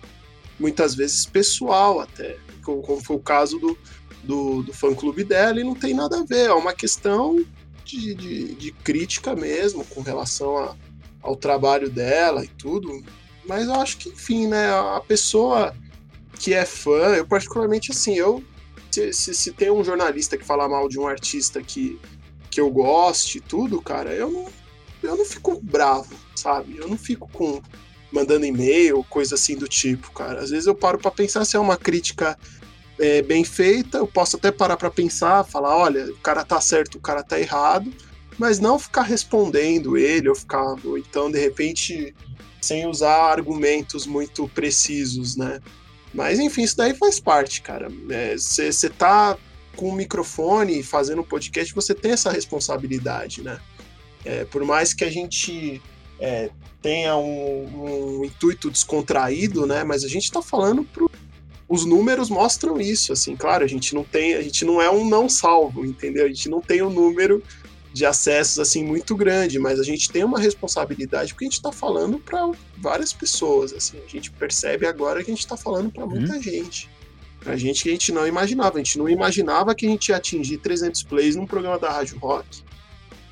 muitas vezes pessoal até, como, como foi o caso do, do, do fã clube dela, e não tem nada a ver, é uma questão de, de, de crítica mesmo com relação a, ao trabalho dela e tudo. Mas eu acho que, enfim, né, a pessoa que é fã, eu particularmente assim, eu se, se, se tem um jornalista que fala mal de um artista que, que eu goste e tudo, cara, eu não, eu não fico bravo, sabe? Eu não fico com mandando e-mail, coisa assim do tipo, cara. Às vezes eu paro para pensar se é uma crítica é, bem feita, eu posso até parar para pensar, falar, olha, o cara tá certo, o cara tá errado, mas não ficar respondendo ele, ou ficar, ou então, de repente, sem usar argumentos muito precisos, né? Mas enfim, isso daí faz parte, cara. Você é, tá com o microfone fazendo um podcast, você tem essa responsabilidade, né? É, por mais que a gente é, tenha um, um, intuito descontraído, né? Mas a gente está falando pro, os números mostram isso, assim, claro, a gente não tem, a gente não é um não salvo, entendeu? A gente não tem um número de acessos assim muito grande, mas a gente tem uma responsabilidade porque a gente está falando para várias pessoas, assim, a gente percebe agora que a gente está falando para muita hum. gente. Pra gente que a gente não imaginava, a gente não imaginava que a gente ia atingir 300 plays num programa da Rádio Rock,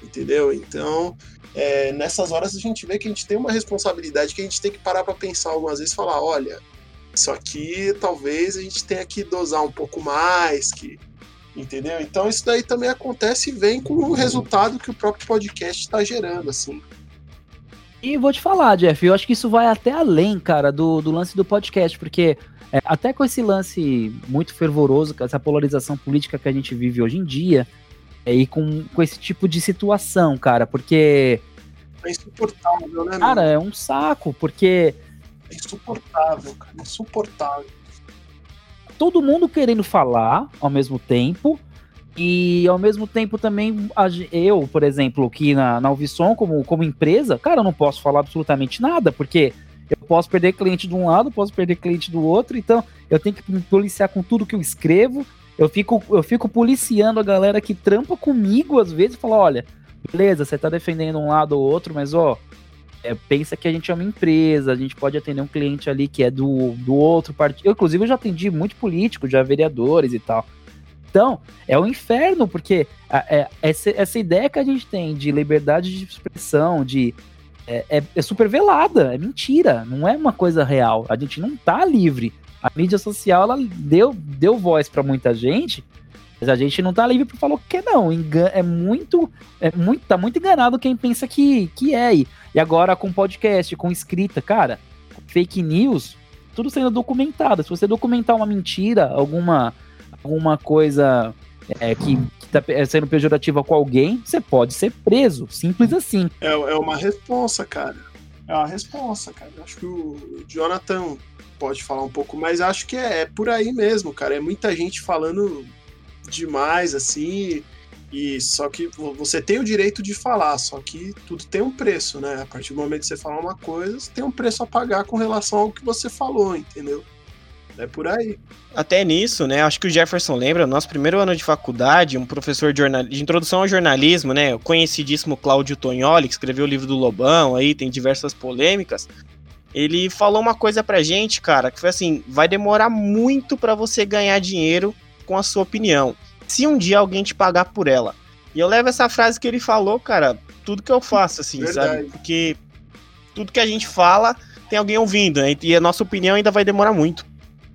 entendeu? Então, é, nessas horas a gente vê que a gente tem uma responsabilidade que a gente tem que parar para pensar algumas vezes e falar, olha, isso aqui talvez a gente tenha que dosar um pouco mais, que entendeu? Então isso daí também acontece e vem com o resultado que o próprio podcast está gerando, assim. E vou te falar, Jeff, eu acho que isso vai até além, cara, do, do lance do podcast, porque é, até com esse lance muito fervoroso, com essa polarização política que a gente vive hoje em dia, é, e com, com esse tipo de situação, cara, porque. É insuportável, né? Cara, é um saco, porque. Insuportável, cara, insuportável todo mundo querendo falar ao mesmo tempo. E ao mesmo tempo também, eu, por exemplo, aqui na, na como, como empresa, cara, eu não posso falar absolutamente nada, porque eu posso perder cliente de um lado, posso perder cliente do outro, então eu tenho que me policiar com tudo que eu escrevo. Eu fico, eu fico policiando a galera que trampa comigo às vezes e fala: olha, beleza, você tá defendendo um lado ou outro, mas ó, é, pensa que a gente é uma empresa, a gente pode atender um cliente ali que é do, do outro partido. Eu, inclusive, eu já atendi muito político, já vereadores e tal. Então, é um inferno, porque é, essa, essa ideia que a gente tem de liberdade de expressão, de é, é, é, super velada, é mentira, não é uma coisa real. A gente não tá livre. A mídia social ela deu, deu voz para muita gente, mas a gente não tá livre para falar o que não. É muito, é muito, tá muito enganado quem pensa que, que é. E e agora com podcast, com escrita, cara, fake news, tudo sendo documentado. Se você documentar uma mentira, alguma, alguma coisa é, que, que tá sendo pejorativa com alguém, você pode ser preso. Simples assim. É, é uma resposta, cara. É uma resposta, cara. Acho que o Jonathan pode falar um pouco, mas acho que é, é por aí mesmo, cara. É muita gente falando demais, assim. E só que você tem o direito de falar, só que tudo tem um preço, né? A partir do momento que você falar uma coisa, você tem um preço a pagar com relação ao que você falou, entendeu? É por aí. Até nisso, né? Acho que o Jefferson lembra, no nosso primeiro ano de faculdade, um professor de, jornal... de introdução ao jornalismo, né? O conhecidíssimo Cláudio Tognoli, que escreveu o livro do Lobão, aí tem diversas polêmicas. Ele falou uma coisa pra gente, cara, que foi assim: vai demorar muito para você ganhar dinheiro com a sua opinião se um dia alguém te pagar por ela. E eu levo essa frase que ele falou, cara, tudo que eu faço, assim, Verdade. sabe? Porque tudo que a gente fala tem alguém ouvindo, né? E a nossa opinião ainda vai demorar muito.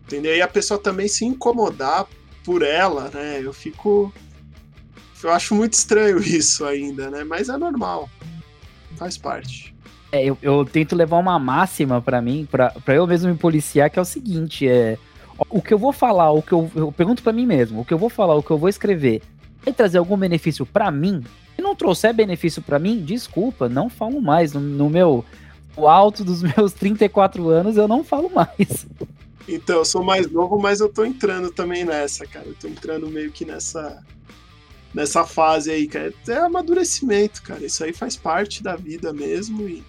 Entendeu? E a pessoa também se incomodar por ela, né? Eu fico. Eu acho muito estranho [laughs] isso ainda, né? Mas é normal. Faz parte. É, eu, eu tento levar uma máxima para mim, para eu mesmo me policiar, que é o seguinte: é o que eu vou falar, o que eu, eu pergunto para mim mesmo, o que eu vou falar, o que eu vou escrever, vai trazer algum benefício para mim? Se não trouxer benefício para mim, desculpa, não falo mais. No, no meu o alto dos [laughs] meus 34 anos, eu não falo mais. Então, eu sou mais novo, mas eu tô entrando também nessa, cara. Eu tô entrando meio que nessa nessa fase aí, cara. É amadurecimento, cara. Isso aí faz parte da vida mesmo e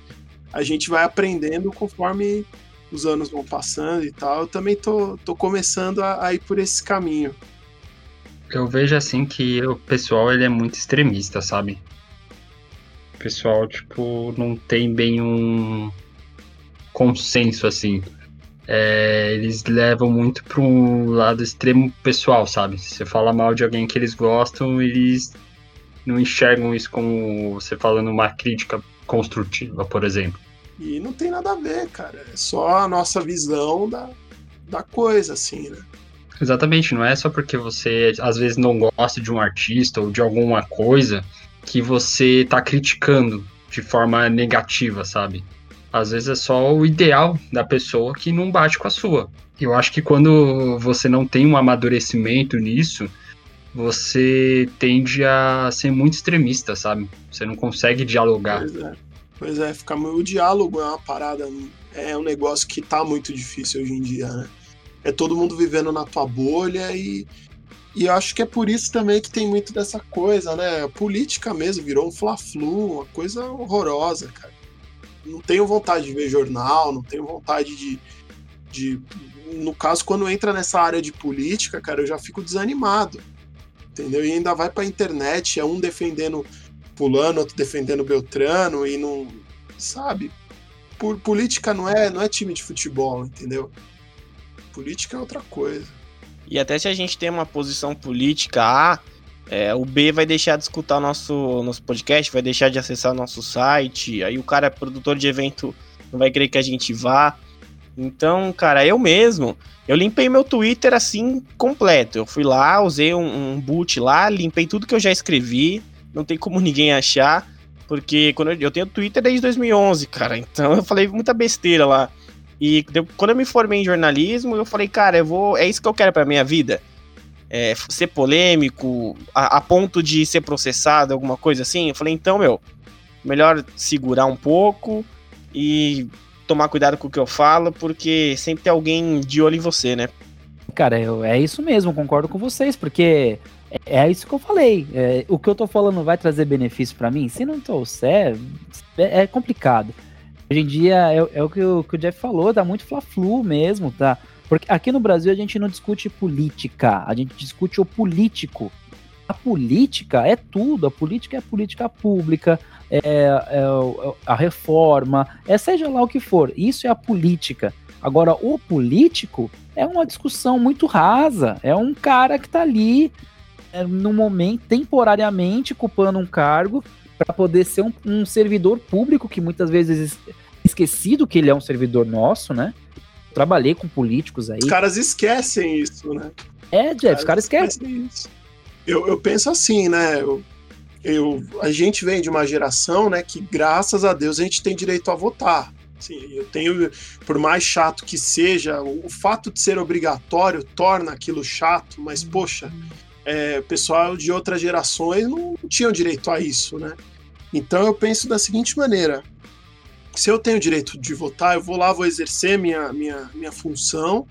a gente vai aprendendo conforme os anos vão passando e tal, eu também tô, tô começando a, a ir por esse caminho. Eu vejo assim que o pessoal ele é muito extremista, sabe? O pessoal, tipo, não tem bem um consenso assim. É, eles levam muito para um lado extremo pessoal, sabe? Se você fala mal de alguém que eles gostam, eles não enxergam isso como você falando uma crítica construtiva, por exemplo. E não tem nada a ver, cara. É só a nossa visão da, da coisa, assim, né? Exatamente, não é só porque você às vezes não gosta de um artista ou de alguma coisa que você tá criticando de forma negativa, sabe? Às vezes é só o ideal da pessoa que não bate com a sua. Eu acho que quando você não tem um amadurecimento nisso, você tende a ser muito extremista, sabe? Você não consegue dialogar. Pois é, pois é ficar, o diálogo é uma parada, é um negócio que tá muito difícil hoje em dia, né? é todo mundo vivendo na tua bolha e, e eu acho que é por isso também que tem muito dessa coisa, né? A política mesmo virou um fla-flu, uma coisa horrorosa, cara. Não tenho vontade de ver jornal, não tenho vontade de, de. No caso, quando entra nessa área de política, cara, eu já fico desanimado. Entendeu? E ainda vai pra internet, é um defendendo Fulano, outro defendendo Beltrano, e não. Sabe? Por, política não é, não é time de futebol, entendeu? Política é outra coisa. E até se a gente tem uma posição política A, é, o B vai deixar de escutar o nosso, nosso podcast, vai deixar de acessar o nosso site, aí o cara é produtor de evento, não vai querer que a gente vá. Então, cara, eu mesmo, eu limpei meu Twitter assim completo. Eu fui lá, usei um, um boot lá, limpei tudo que eu já escrevi, não tem como [laughs] ninguém achar, porque quando eu, eu tenho Twitter desde 2011, cara, então eu falei muita besteira lá. E quando eu me formei em jornalismo, eu falei, cara, eu vou. É isso que eu quero pra minha vida. É, ser polêmico, a, a, ponto de ser processado, alguma coisa assim. Eu falei, então, meu, melhor segurar um pouco e tomar cuidado com o que eu falo, porque sempre tem alguém de olho em você, né? Cara, eu, é isso mesmo, concordo com vocês, porque é, é isso que eu falei. É, o que eu tô falando vai trazer benefício para mim? Se não trouxer, é, é complicado. Hoje em dia é, é o, que o, que o Jeff falou, dá muito fla-flu mesmo, tá? Porque aqui no Brasil a gente não discute política, a gente discute o político. A política é tudo, a política é a política pública, é, é, é a reforma, é seja lá o que for, isso é a política. Agora, o político é uma discussão muito rasa, é um cara que tá ali no momento, temporariamente, ocupando um cargo para poder ser um, um, servidor público que muitas vezes esquecido que ele é um servidor nosso, né? Trabalhei com políticos aí. Os caras esquecem isso, né? É, Jeff, os caras esquecem. isso. Eu, eu penso assim, né? Eu, eu, a gente vem de uma geração, né, que graças a Deus a gente tem direito a votar. Assim, eu tenho, por mais chato que seja, o, o fato de ser obrigatório torna aquilo chato, mas poxa, é, pessoal de outras gerações não tinham direito a isso, né? Então eu penso da seguinte maneira: se eu tenho direito de votar, eu vou lá, vou exercer minha, minha, minha função.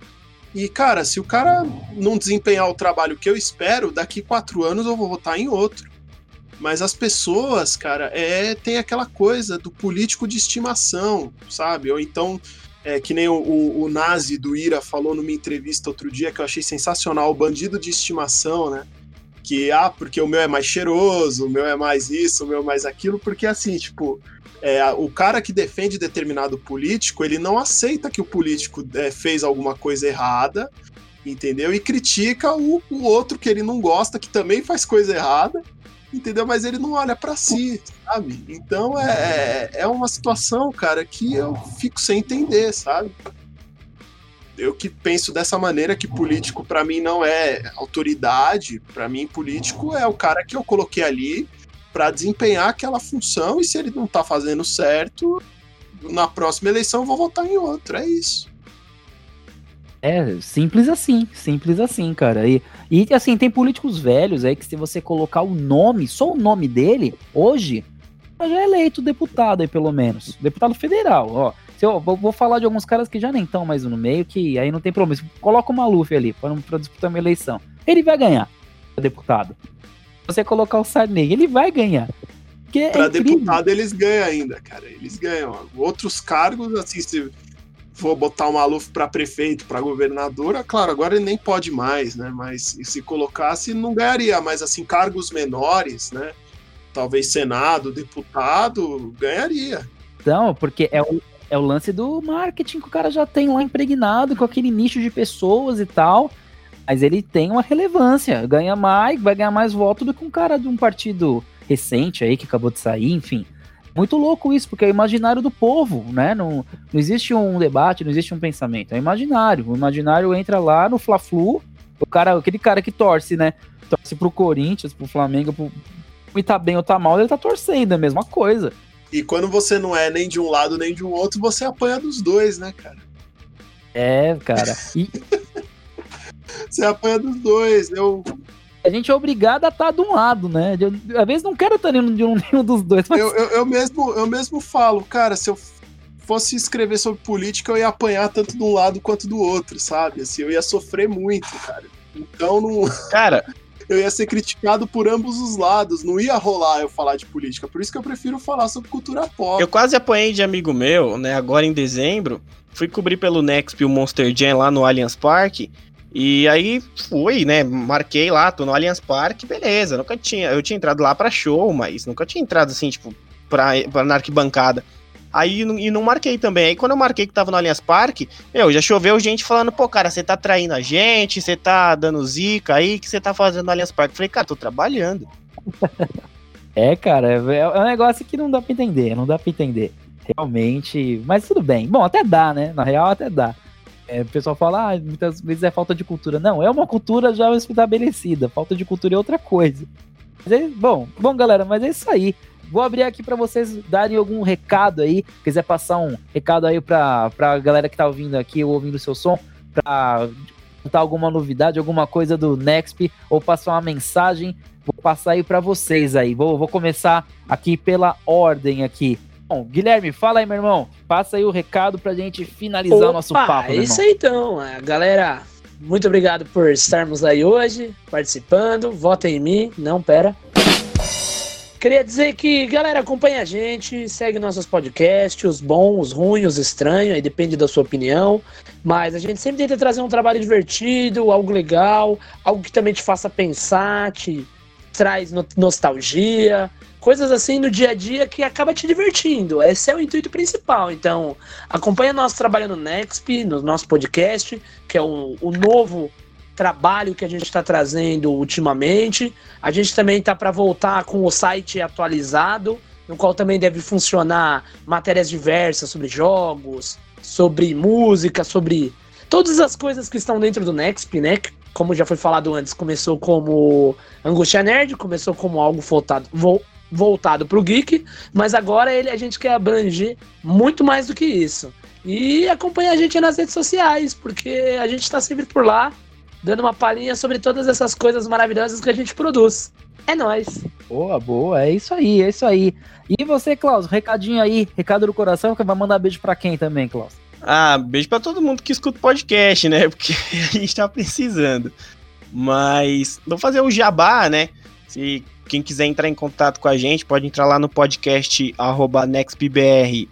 E, cara, se o cara não desempenhar o trabalho que eu espero, daqui quatro anos eu vou votar em outro. Mas as pessoas, cara, é, tem aquela coisa do político de estimação, sabe? Ou então, é, que nem o, o, o Nazi do Ira falou numa entrevista outro dia, que eu achei sensacional, o bandido de estimação, né? Que, ah, porque o meu é mais cheiroso, o meu é mais isso, o meu é mais aquilo, porque assim, tipo, é, o cara que defende determinado político, ele não aceita que o político é, fez alguma coisa errada, entendeu? E critica o, o, outro que ele não gosta, que também faz coisa errada, entendeu? Mas ele não olha para si, sabe? Então é, é, é uma situação, cara, que eu fico sem entender, sabe? Eu que penso dessa maneira que político para mim não é autoridade, para mim político é o cara que eu coloquei ali para desempenhar aquela função e se ele não tá fazendo certo, na próxima eleição eu vou votar em outro, é isso. É, simples assim, simples assim, cara. E, e assim, tem políticos velhos aí que se você colocar o nome, só o nome dele, hoje, já é eleito deputado aí, pelo menos. Deputado federal, ó. Se eu vou falar de alguns caras que já nem estão mais no meio, que aí não tem problema. Coloca o Maluf ali para disputar uma eleição. Ele vai ganhar, deputado você colocar o Sarney, ele vai ganhar. Para é deputado eles ganham ainda, cara. Eles ganham. Outros cargos, assim, se for botar o Maluf para prefeito, para governador, é claro, agora ele nem pode mais, né? Mas se colocasse, não ganharia. Mas, assim, cargos menores, né? Talvez Senado, deputado, ganharia. Então, porque é o, é o lance do marketing que o cara já tem lá impregnado com aquele nicho de pessoas e tal mas ele tem uma relevância, ganha mais, vai ganhar mais voto do que um cara de um partido recente aí que acabou de sair, enfim. Muito louco isso, porque é imaginário do povo, né? Não, não existe um debate, não existe um pensamento, é imaginário. O imaginário entra lá no Fla-Flu O cara, aquele cara que torce, né? Torce pro Corinthians, pro Flamengo, pro... e tá bem ou tá mal, ele tá torcendo, é a mesma coisa. E quando você não é nem de um lado nem de um outro, você apanha dos dois, né, cara? É, cara. E [laughs] Você apanha dos dois. Eu, a gente é obrigado a estar de um lado, né? Eu, às vezes não quero estar nenhum, de um- [laughs] nenhum dos dois, mas eu, eu, eu mesmo, eu mesmo falo, cara, se eu fosse escrever sobre política, eu ia apanhar tanto de um lado quanto do outro, sabe? Assim, eu ia sofrer muito, cara. Então não, [laughs] Cara, eu ia ser criticado por ambos os lados. Não ia rolar eu falar de política. Por isso que eu prefiro falar sobre cultura pop. eu quase apanhei de amigo meu, né? Agora em dezembro. Fui cobrir pelo Nexp o Monster Jam lá no Allianz Parque. E aí fui, né? Marquei lá, tô no Allianz Parque, beleza. Nunca tinha. Eu tinha entrado lá pra show, mas nunca tinha entrado assim, tipo, pra, pra na arquibancada. Aí e não marquei também. Aí quando eu marquei que tava no Allianz Parque, meu, já choveu gente falando, pô, cara, você tá traindo a gente, você tá dando zica aí, que você tá fazendo no Allianz Parque? Eu Falei, cara, tô trabalhando. [laughs] É, cara, é, é um negócio que não dá pra entender, não dá pra entender. Realmente, mas tudo bem. Bom, até dá, né? Na real, até dá. É, o pessoal fala, ah, muitas vezes é falta de cultura. Não, é uma cultura já estabelecida. Falta de cultura é outra coisa. É- bom, bom, galera, mas é isso aí. Vou abrir aqui pra vocês darem algum recado aí. Quiser passar um recado aí pra, pra galera que tá ouvindo aqui, ou ouvindo o seu som, pra contar alguma novidade, alguma coisa do Nexp, ou passar uma mensagem Vou passar aí pra vocês aí. Vou, vou começar aqui pela ordem aqui. Bom, Guilherme, fala aí, meu irmão. Passa aí o recado pra gente finalizar o nosso Opa, papo, é isso aí então. A galera, muito obrigado por estarmos aí hoje, participando. Votem em mim. Não, pera. Queria dizer que, galera, acompanha a gente, segue nossos podcasts, os bons, os ruins, os estranhos, aí depende da sua opinião. Mas a gente sempre tenta trazer um trabalho divertido, algo legal, algo que também te faça pensar, te traz no- nostalgia, coisas assim no dia a dia que acaba te divertindo. Esse é o intuito principal. Então, acompanha nosso trabalho no Nexp, no nosso podcast, que é o, o novo trabalho que a gente está trazendo ultimamente. A gente também está para voltar com o site atualizado, no qual também deve funcionar matérias diversas sobre jogos, sobre música, sobre todas as coisas que estão dentro do Nexp, né? Como já foi falado antes, começou como Angústia Nerd, começou como algo voltado, vol- voltado para o geek, mas agora ele, a gente quer abranger muito mais do que isso. E acompanha a gente nas redes sociais, porque a gente está sempre por lá, dando uma palhinha sobre todas essas coisas maravilhosas que a gente produz. É nóis! Boa, boa. É isso aí, é isso aí. E você, Klaus, recadinho aí, recado do coração, que vai mandar beijo pra quem também, Klaus? Ah, beijo pra todo mundo que escuta o podcast, né? [laughs] Porque a gente tá precisando. Mas vou fazer o jabá, né? Se quem quiser entrar em contato com a gente, pode entrar lá no podcast arroba nextbr.com.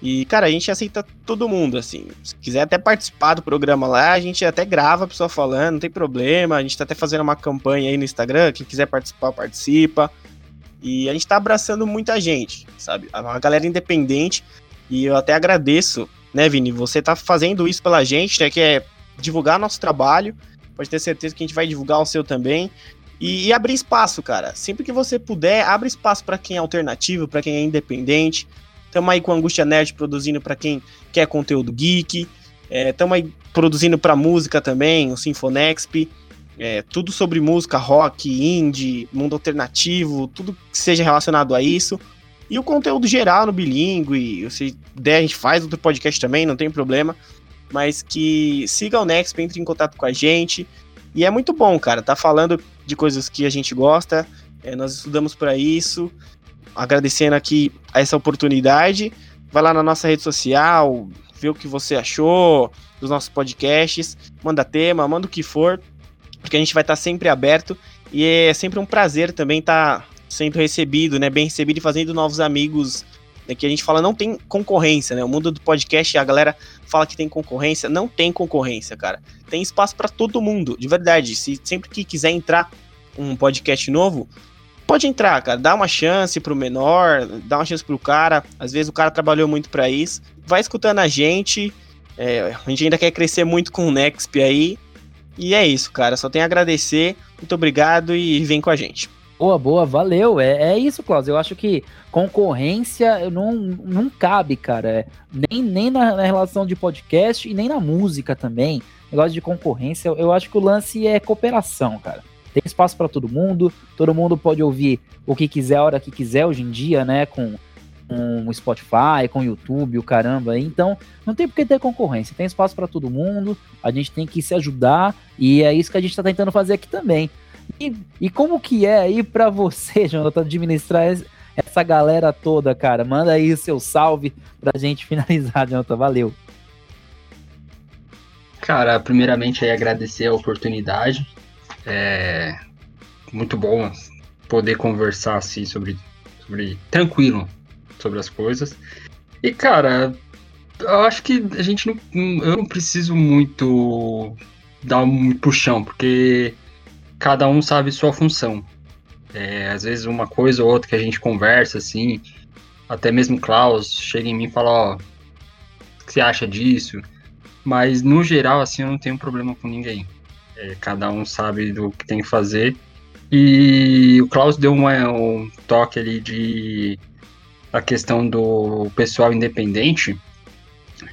E, cara, a gente aceita todo mundo, assim. Se quiser até participar do programa lá, a gente até grava a pessoa falando, não tem problema. A gente tá até fazendo uma campanha aí no Instagram. Quem quiser participar, participa. E a gente tá abraçando muita gente, sabe? A galera independente. E eu até agradeço, né, Vini? Você tá fazendo isso pela gente, né? Que é divulgar nosso trabalho. Pode ter certeza que a gente vai divulgar o seu também. E, e abrir espaço, cara. Sempre que você puder, abre espaço para quem é alternativo, para quem é independente. Tamo aí com Angústia Nerd produzindo para quem quer conteúdo geek. É, tamo aí produzindo para música também, o Sinfonexp. É, tudo sobre música, rock, indie, mundo alternativo, tudo que seja relacionado a isso. E o conteúdo geral no bilíngue. Se der, a gente faz outro podcast também, não tem problema. Mas que siga o Next, entre em contato com a gente. E é muito bom, cara. Tá falando de coisas que a gente gosta. é, nós estudamos para isso. Agradecendo aqui a essa oportunidade. Vai lá na nossa rede social, vê o que você achou dos nossos podcasts. Manda tema, manda o que for. Porque a gente vai estar sempre aberto. E é sempre um prazer também estar sendo recebido, né? Bem recebido e fazendo novos amigos. Né, que a gente fala, não tem concorrência, né? O mundo do podcast, a galera fala que tem concorrência. Não tem concorrência, cara. Tem espaço para todo mundo, de verdade. Se sempre que quiser entrar um podcast novo, pode entrar, cara. Dá uma chance pro menor, dá uma chance pro cara. Às vezes o cara trabalhou muito para isso. Vai escutando a gente. É, a gente ainda quer crescer muito com o Nexp aí. E é isso, cara. Só tenho a agradecer. Muito obrigado e vem com a gente. Boa, boa, valeu. É, é isso, Klaus. Eu acho que concorrência não, não cabe, cara. É, nem nem na, na relação de podcast e nem na música também. negócio de concorrência. Eu acho que o lance é cooperação, cara. Tem espaço para todo mundo, todo mundo pode ouvir o que quiser, a hora que quiser hoje em dia, né? Com, com o Spotify, com o YouTube, o caramba. Então, não tem por que ter concorrência. Tem espaço para todo mundo, a gente tem que se ajudar e é isso que a gente está tentando fazer aqui também. E, e como que é aí para você, Jonathan, administrar essa galera toda, cara? Manda aí o seu salve pra gente finalizar, Jonathan. Valeu. Cara, primeiramente aí agradecer a oportunidade. É muito bom poder conversar assim sobre, sobre tranquilo sobre as coisas. E cara, eu acho que a gente não, eu não preciso muito dar um puxão, porque cada um sabe sua função. É, às vezes uma coisa ou outra que a gente conversa assim, até mesmo Klaus chega em mim e fala, ó, o que você acha disso? Mas no geral, assim, eu não tenho problema com ninguém. É, cada um sabe do que tem que fazer. E o Klaus deu uma, um toque ali de a questão do pessoal independente.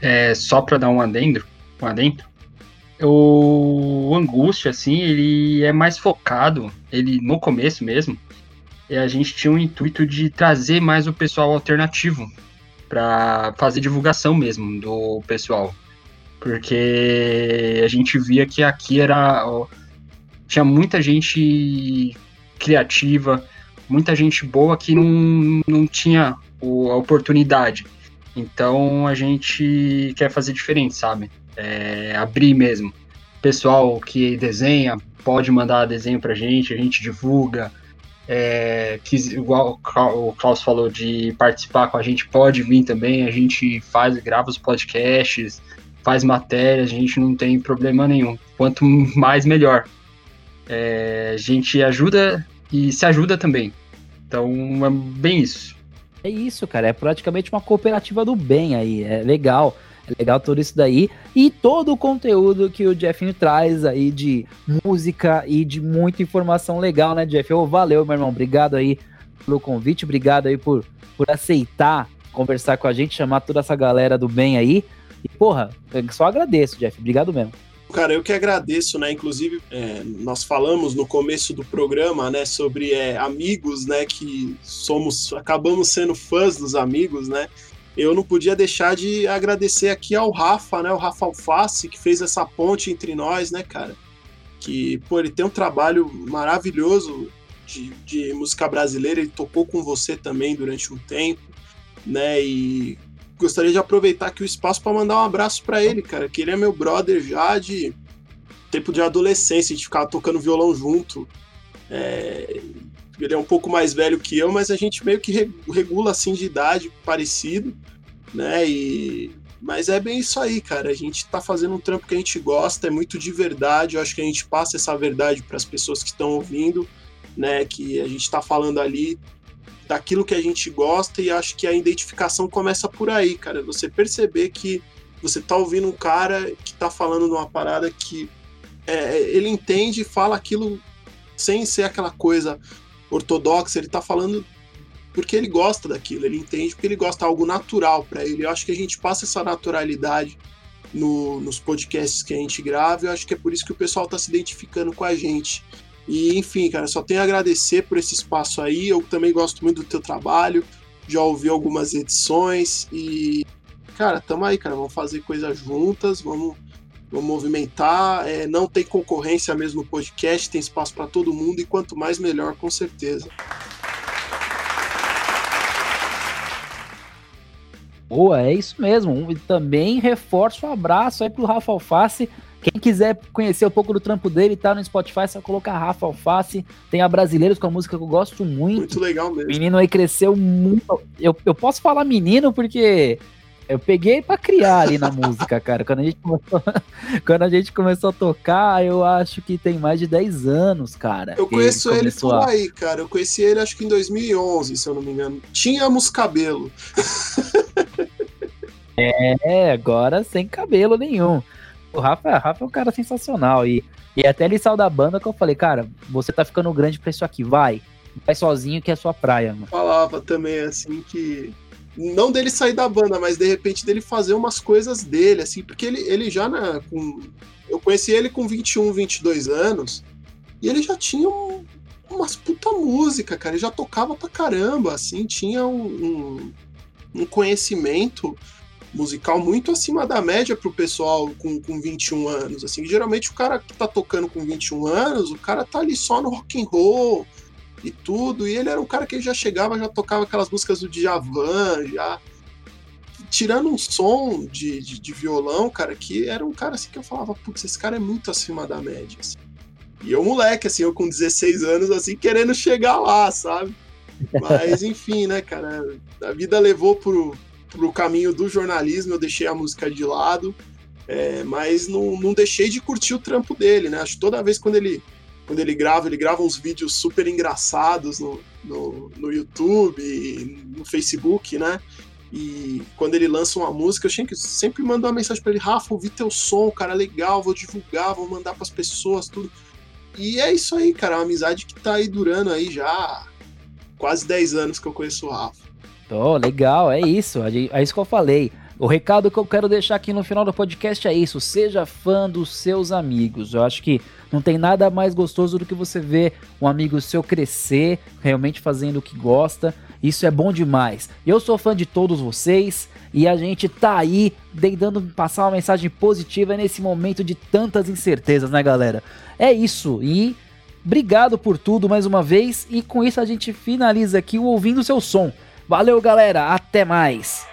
É, só para dar um adendo, um adentro, o Angústia, assim, ele é mais focado, ele no começo mesmo, a gente tinha o intuito de trazer mais o pessoal alternativo para fazer divulgação mesmo do pessoal. Porque a gente via que aqui era. Ó, tinha muita gente criativa, muita gente boa que não, não tinha o, a oportunidade. Então a gente quer fazer diferente, sabe? É, abrir mesmo. Pessoal que desenha pode mandar desenho pra gente, a gente divulga. É, que, igual o Klaus falou de participar com a gente, pode vir também, a gente faz, grava os podcasts, faz matérias, a gente não tem problema nenhum. Quanto mais, melhor. É, a gente ajuda e se ajuda também. Então é bem isso. É isso, cara. É praticamente uma cooperativa do bem aí. É legal. É legal tudo isso daí. E todo o conteúdo que o Jeffinho traz aí de música e de muita informação legal, né, Jeff? Oh, valeu, meu irmão. Obrigado aí pelo convite. Obrigado aí por, por aceitar conversar com a gente, chamar toda essa galera do bem aí. E, porra, só agradeço, Jeff. Obrigado mesmo. Cara, eu que agradeço, né? Inclusive, é, nós falamos no começo do programa, né, sobre é, amigos, né, que somos, acabamos sendo fãs dos amigos, né? Eu não podia deixar de agradecer aqui ao Rafa, né? O Rafa Alface, que fez essa ponte entre nós, né, cara? Que, pô, ele tem um trabalho maravilhoso de, de música brasileira, ele tocou com você também durante um tempo, né? E gostaria de aproveitar aqui o espaço para mandar um abraço para ele, cara, que ele é meu brother já de tempo de adolescência, a gente ficava tocando violão junto. É, ele é um pouco mais velho que eu, mas a gente meio que regula assim de idade parecido, né? E mas é bem isso aí, cara. A gente tá fazendo um trampo que a gente gosta, é muito de verdade. Eu acho que a gente passa essa verdade para as pessoas que estão ouvindo, né? Que a gente tá falando ali daquilo que a gente gosta e acho que a identificação começa por aí, cara. Você perceber que você tá ouvindo um cara que tá falando de uma parada que é, ele entende e fala aquilo sem ser aquela coisa ortodoxa, ele tá falando porque ele gosta daquilo, ele entende porque ele gosta algo natural para ele. Eu acho que a gente passa essa naturalidade no, nos podcasts que a gente grava, eu acho que é por isso que o pessoal tá se identificando com a gente. E enfim, cara, só tenho a agradecer por esse espaço aí. Eu também gosto muito do teu trabalho, já ouvi algumas edições e cara, tamo aí, cara, vamos fazer coisas juntas, vamos vamos movimentar. É, não tem concorrência mesmo no podcast, tem espaço para todo mundo e quanto mais melhor, com certeza. Boa, é isso mesmo. E também reforço o um abraço aí pro Rafa Alface. Quem quiser conhecer um pouco do trampo dele, tá no Spotify, é só colocar Rafa Alface. Tem a Brasileiros, com a música que eu gosto muito. Muito legal mesmo. O menino aí cresceu muito. Eu, eu posso falar menino porque eu peguei para criar ali na música, cara. Quando a, gente começou, [laughs] quando a gente começou a tocar, eu acho que tem mais de 10 anos, cara. Eu conheço ele, ele por a... aí, cara. Eu conheci ele acho que em 2011, se eu não me engano. Tínhamos cabelo. [laughs] é, agora sem cabelo nenhum. O Rafa, Rafa é um cara sensacional. E, e até ele saiu da banda que eu falei, cara, você tá ficando grande pra isso aqui, vai. Vai sozinho que é sua praia, mano. Falava também assim que não dele sair da banda, mas de repente dele fazer umas coisas dele, assim, porque ele, ele já, né, com, eu conheci ele com 21, 22 anos, e ele já tinha um, umas puta música, cara, ele já tocava pra caramba, assim, tinha um, um, um conhecimento musical muito acima da média pro pessoal com, com 21 anos, assim, geralmente o cara que tá tocando com 21 anos, o cara tá ali só no rock and roll, e tudo. E ele era um cara que já chegava, já tocava aquelas músicas do Djavan, já tirando um som de, de, de, violão, cara, que era um cara assim que eu falava, putz, esse cara é muito acima da média. Assim. E eu, moleque, assim, eu com 16 anos, assim, querendo chegar lá, sabe? Mas, [laughs] enfim, né, cara, a vida levou pro, pro caminho do jornalismo, eu deixei a música de lado, é, mas não, não deixei de curtir o trampo dele, né? Acho que toda vez quando ele quando ele grava, ele grava uns vídeos super engraçados no, no, no YouTube, no Facebook, né? E quando ele lança uma música, eu sempre, mando uma mensagem para ele: Rafa, ouvi teu som, cara, legal, vou divulgar, vou mandar para as pessoas, tudo. E é isso aí, cara, é uma amizade que tá aí durando aí já quase 10 anos que eu conheço o Rafa. Oh, legal, é isso, é isso que eu falei. O recado que eu quero deixar aqui no final do podcast é isso: seja fã dos seus amigos. Eu acho que não tem nada mais gostoso do que você ver um amigo seu crescer, realmente fazendo o que gosta. Isso é bom demais. Eu sou fã de todos vocês e a gente tá aí tentando passar uma mensagem positiva nesse momento de tantas incertezas, né, galera? É isso. E obrigado por tudo mais uma vez. E com isso a gente finaliza aqui o Ouvindo Seu Som. Valeu, galera. Até mais.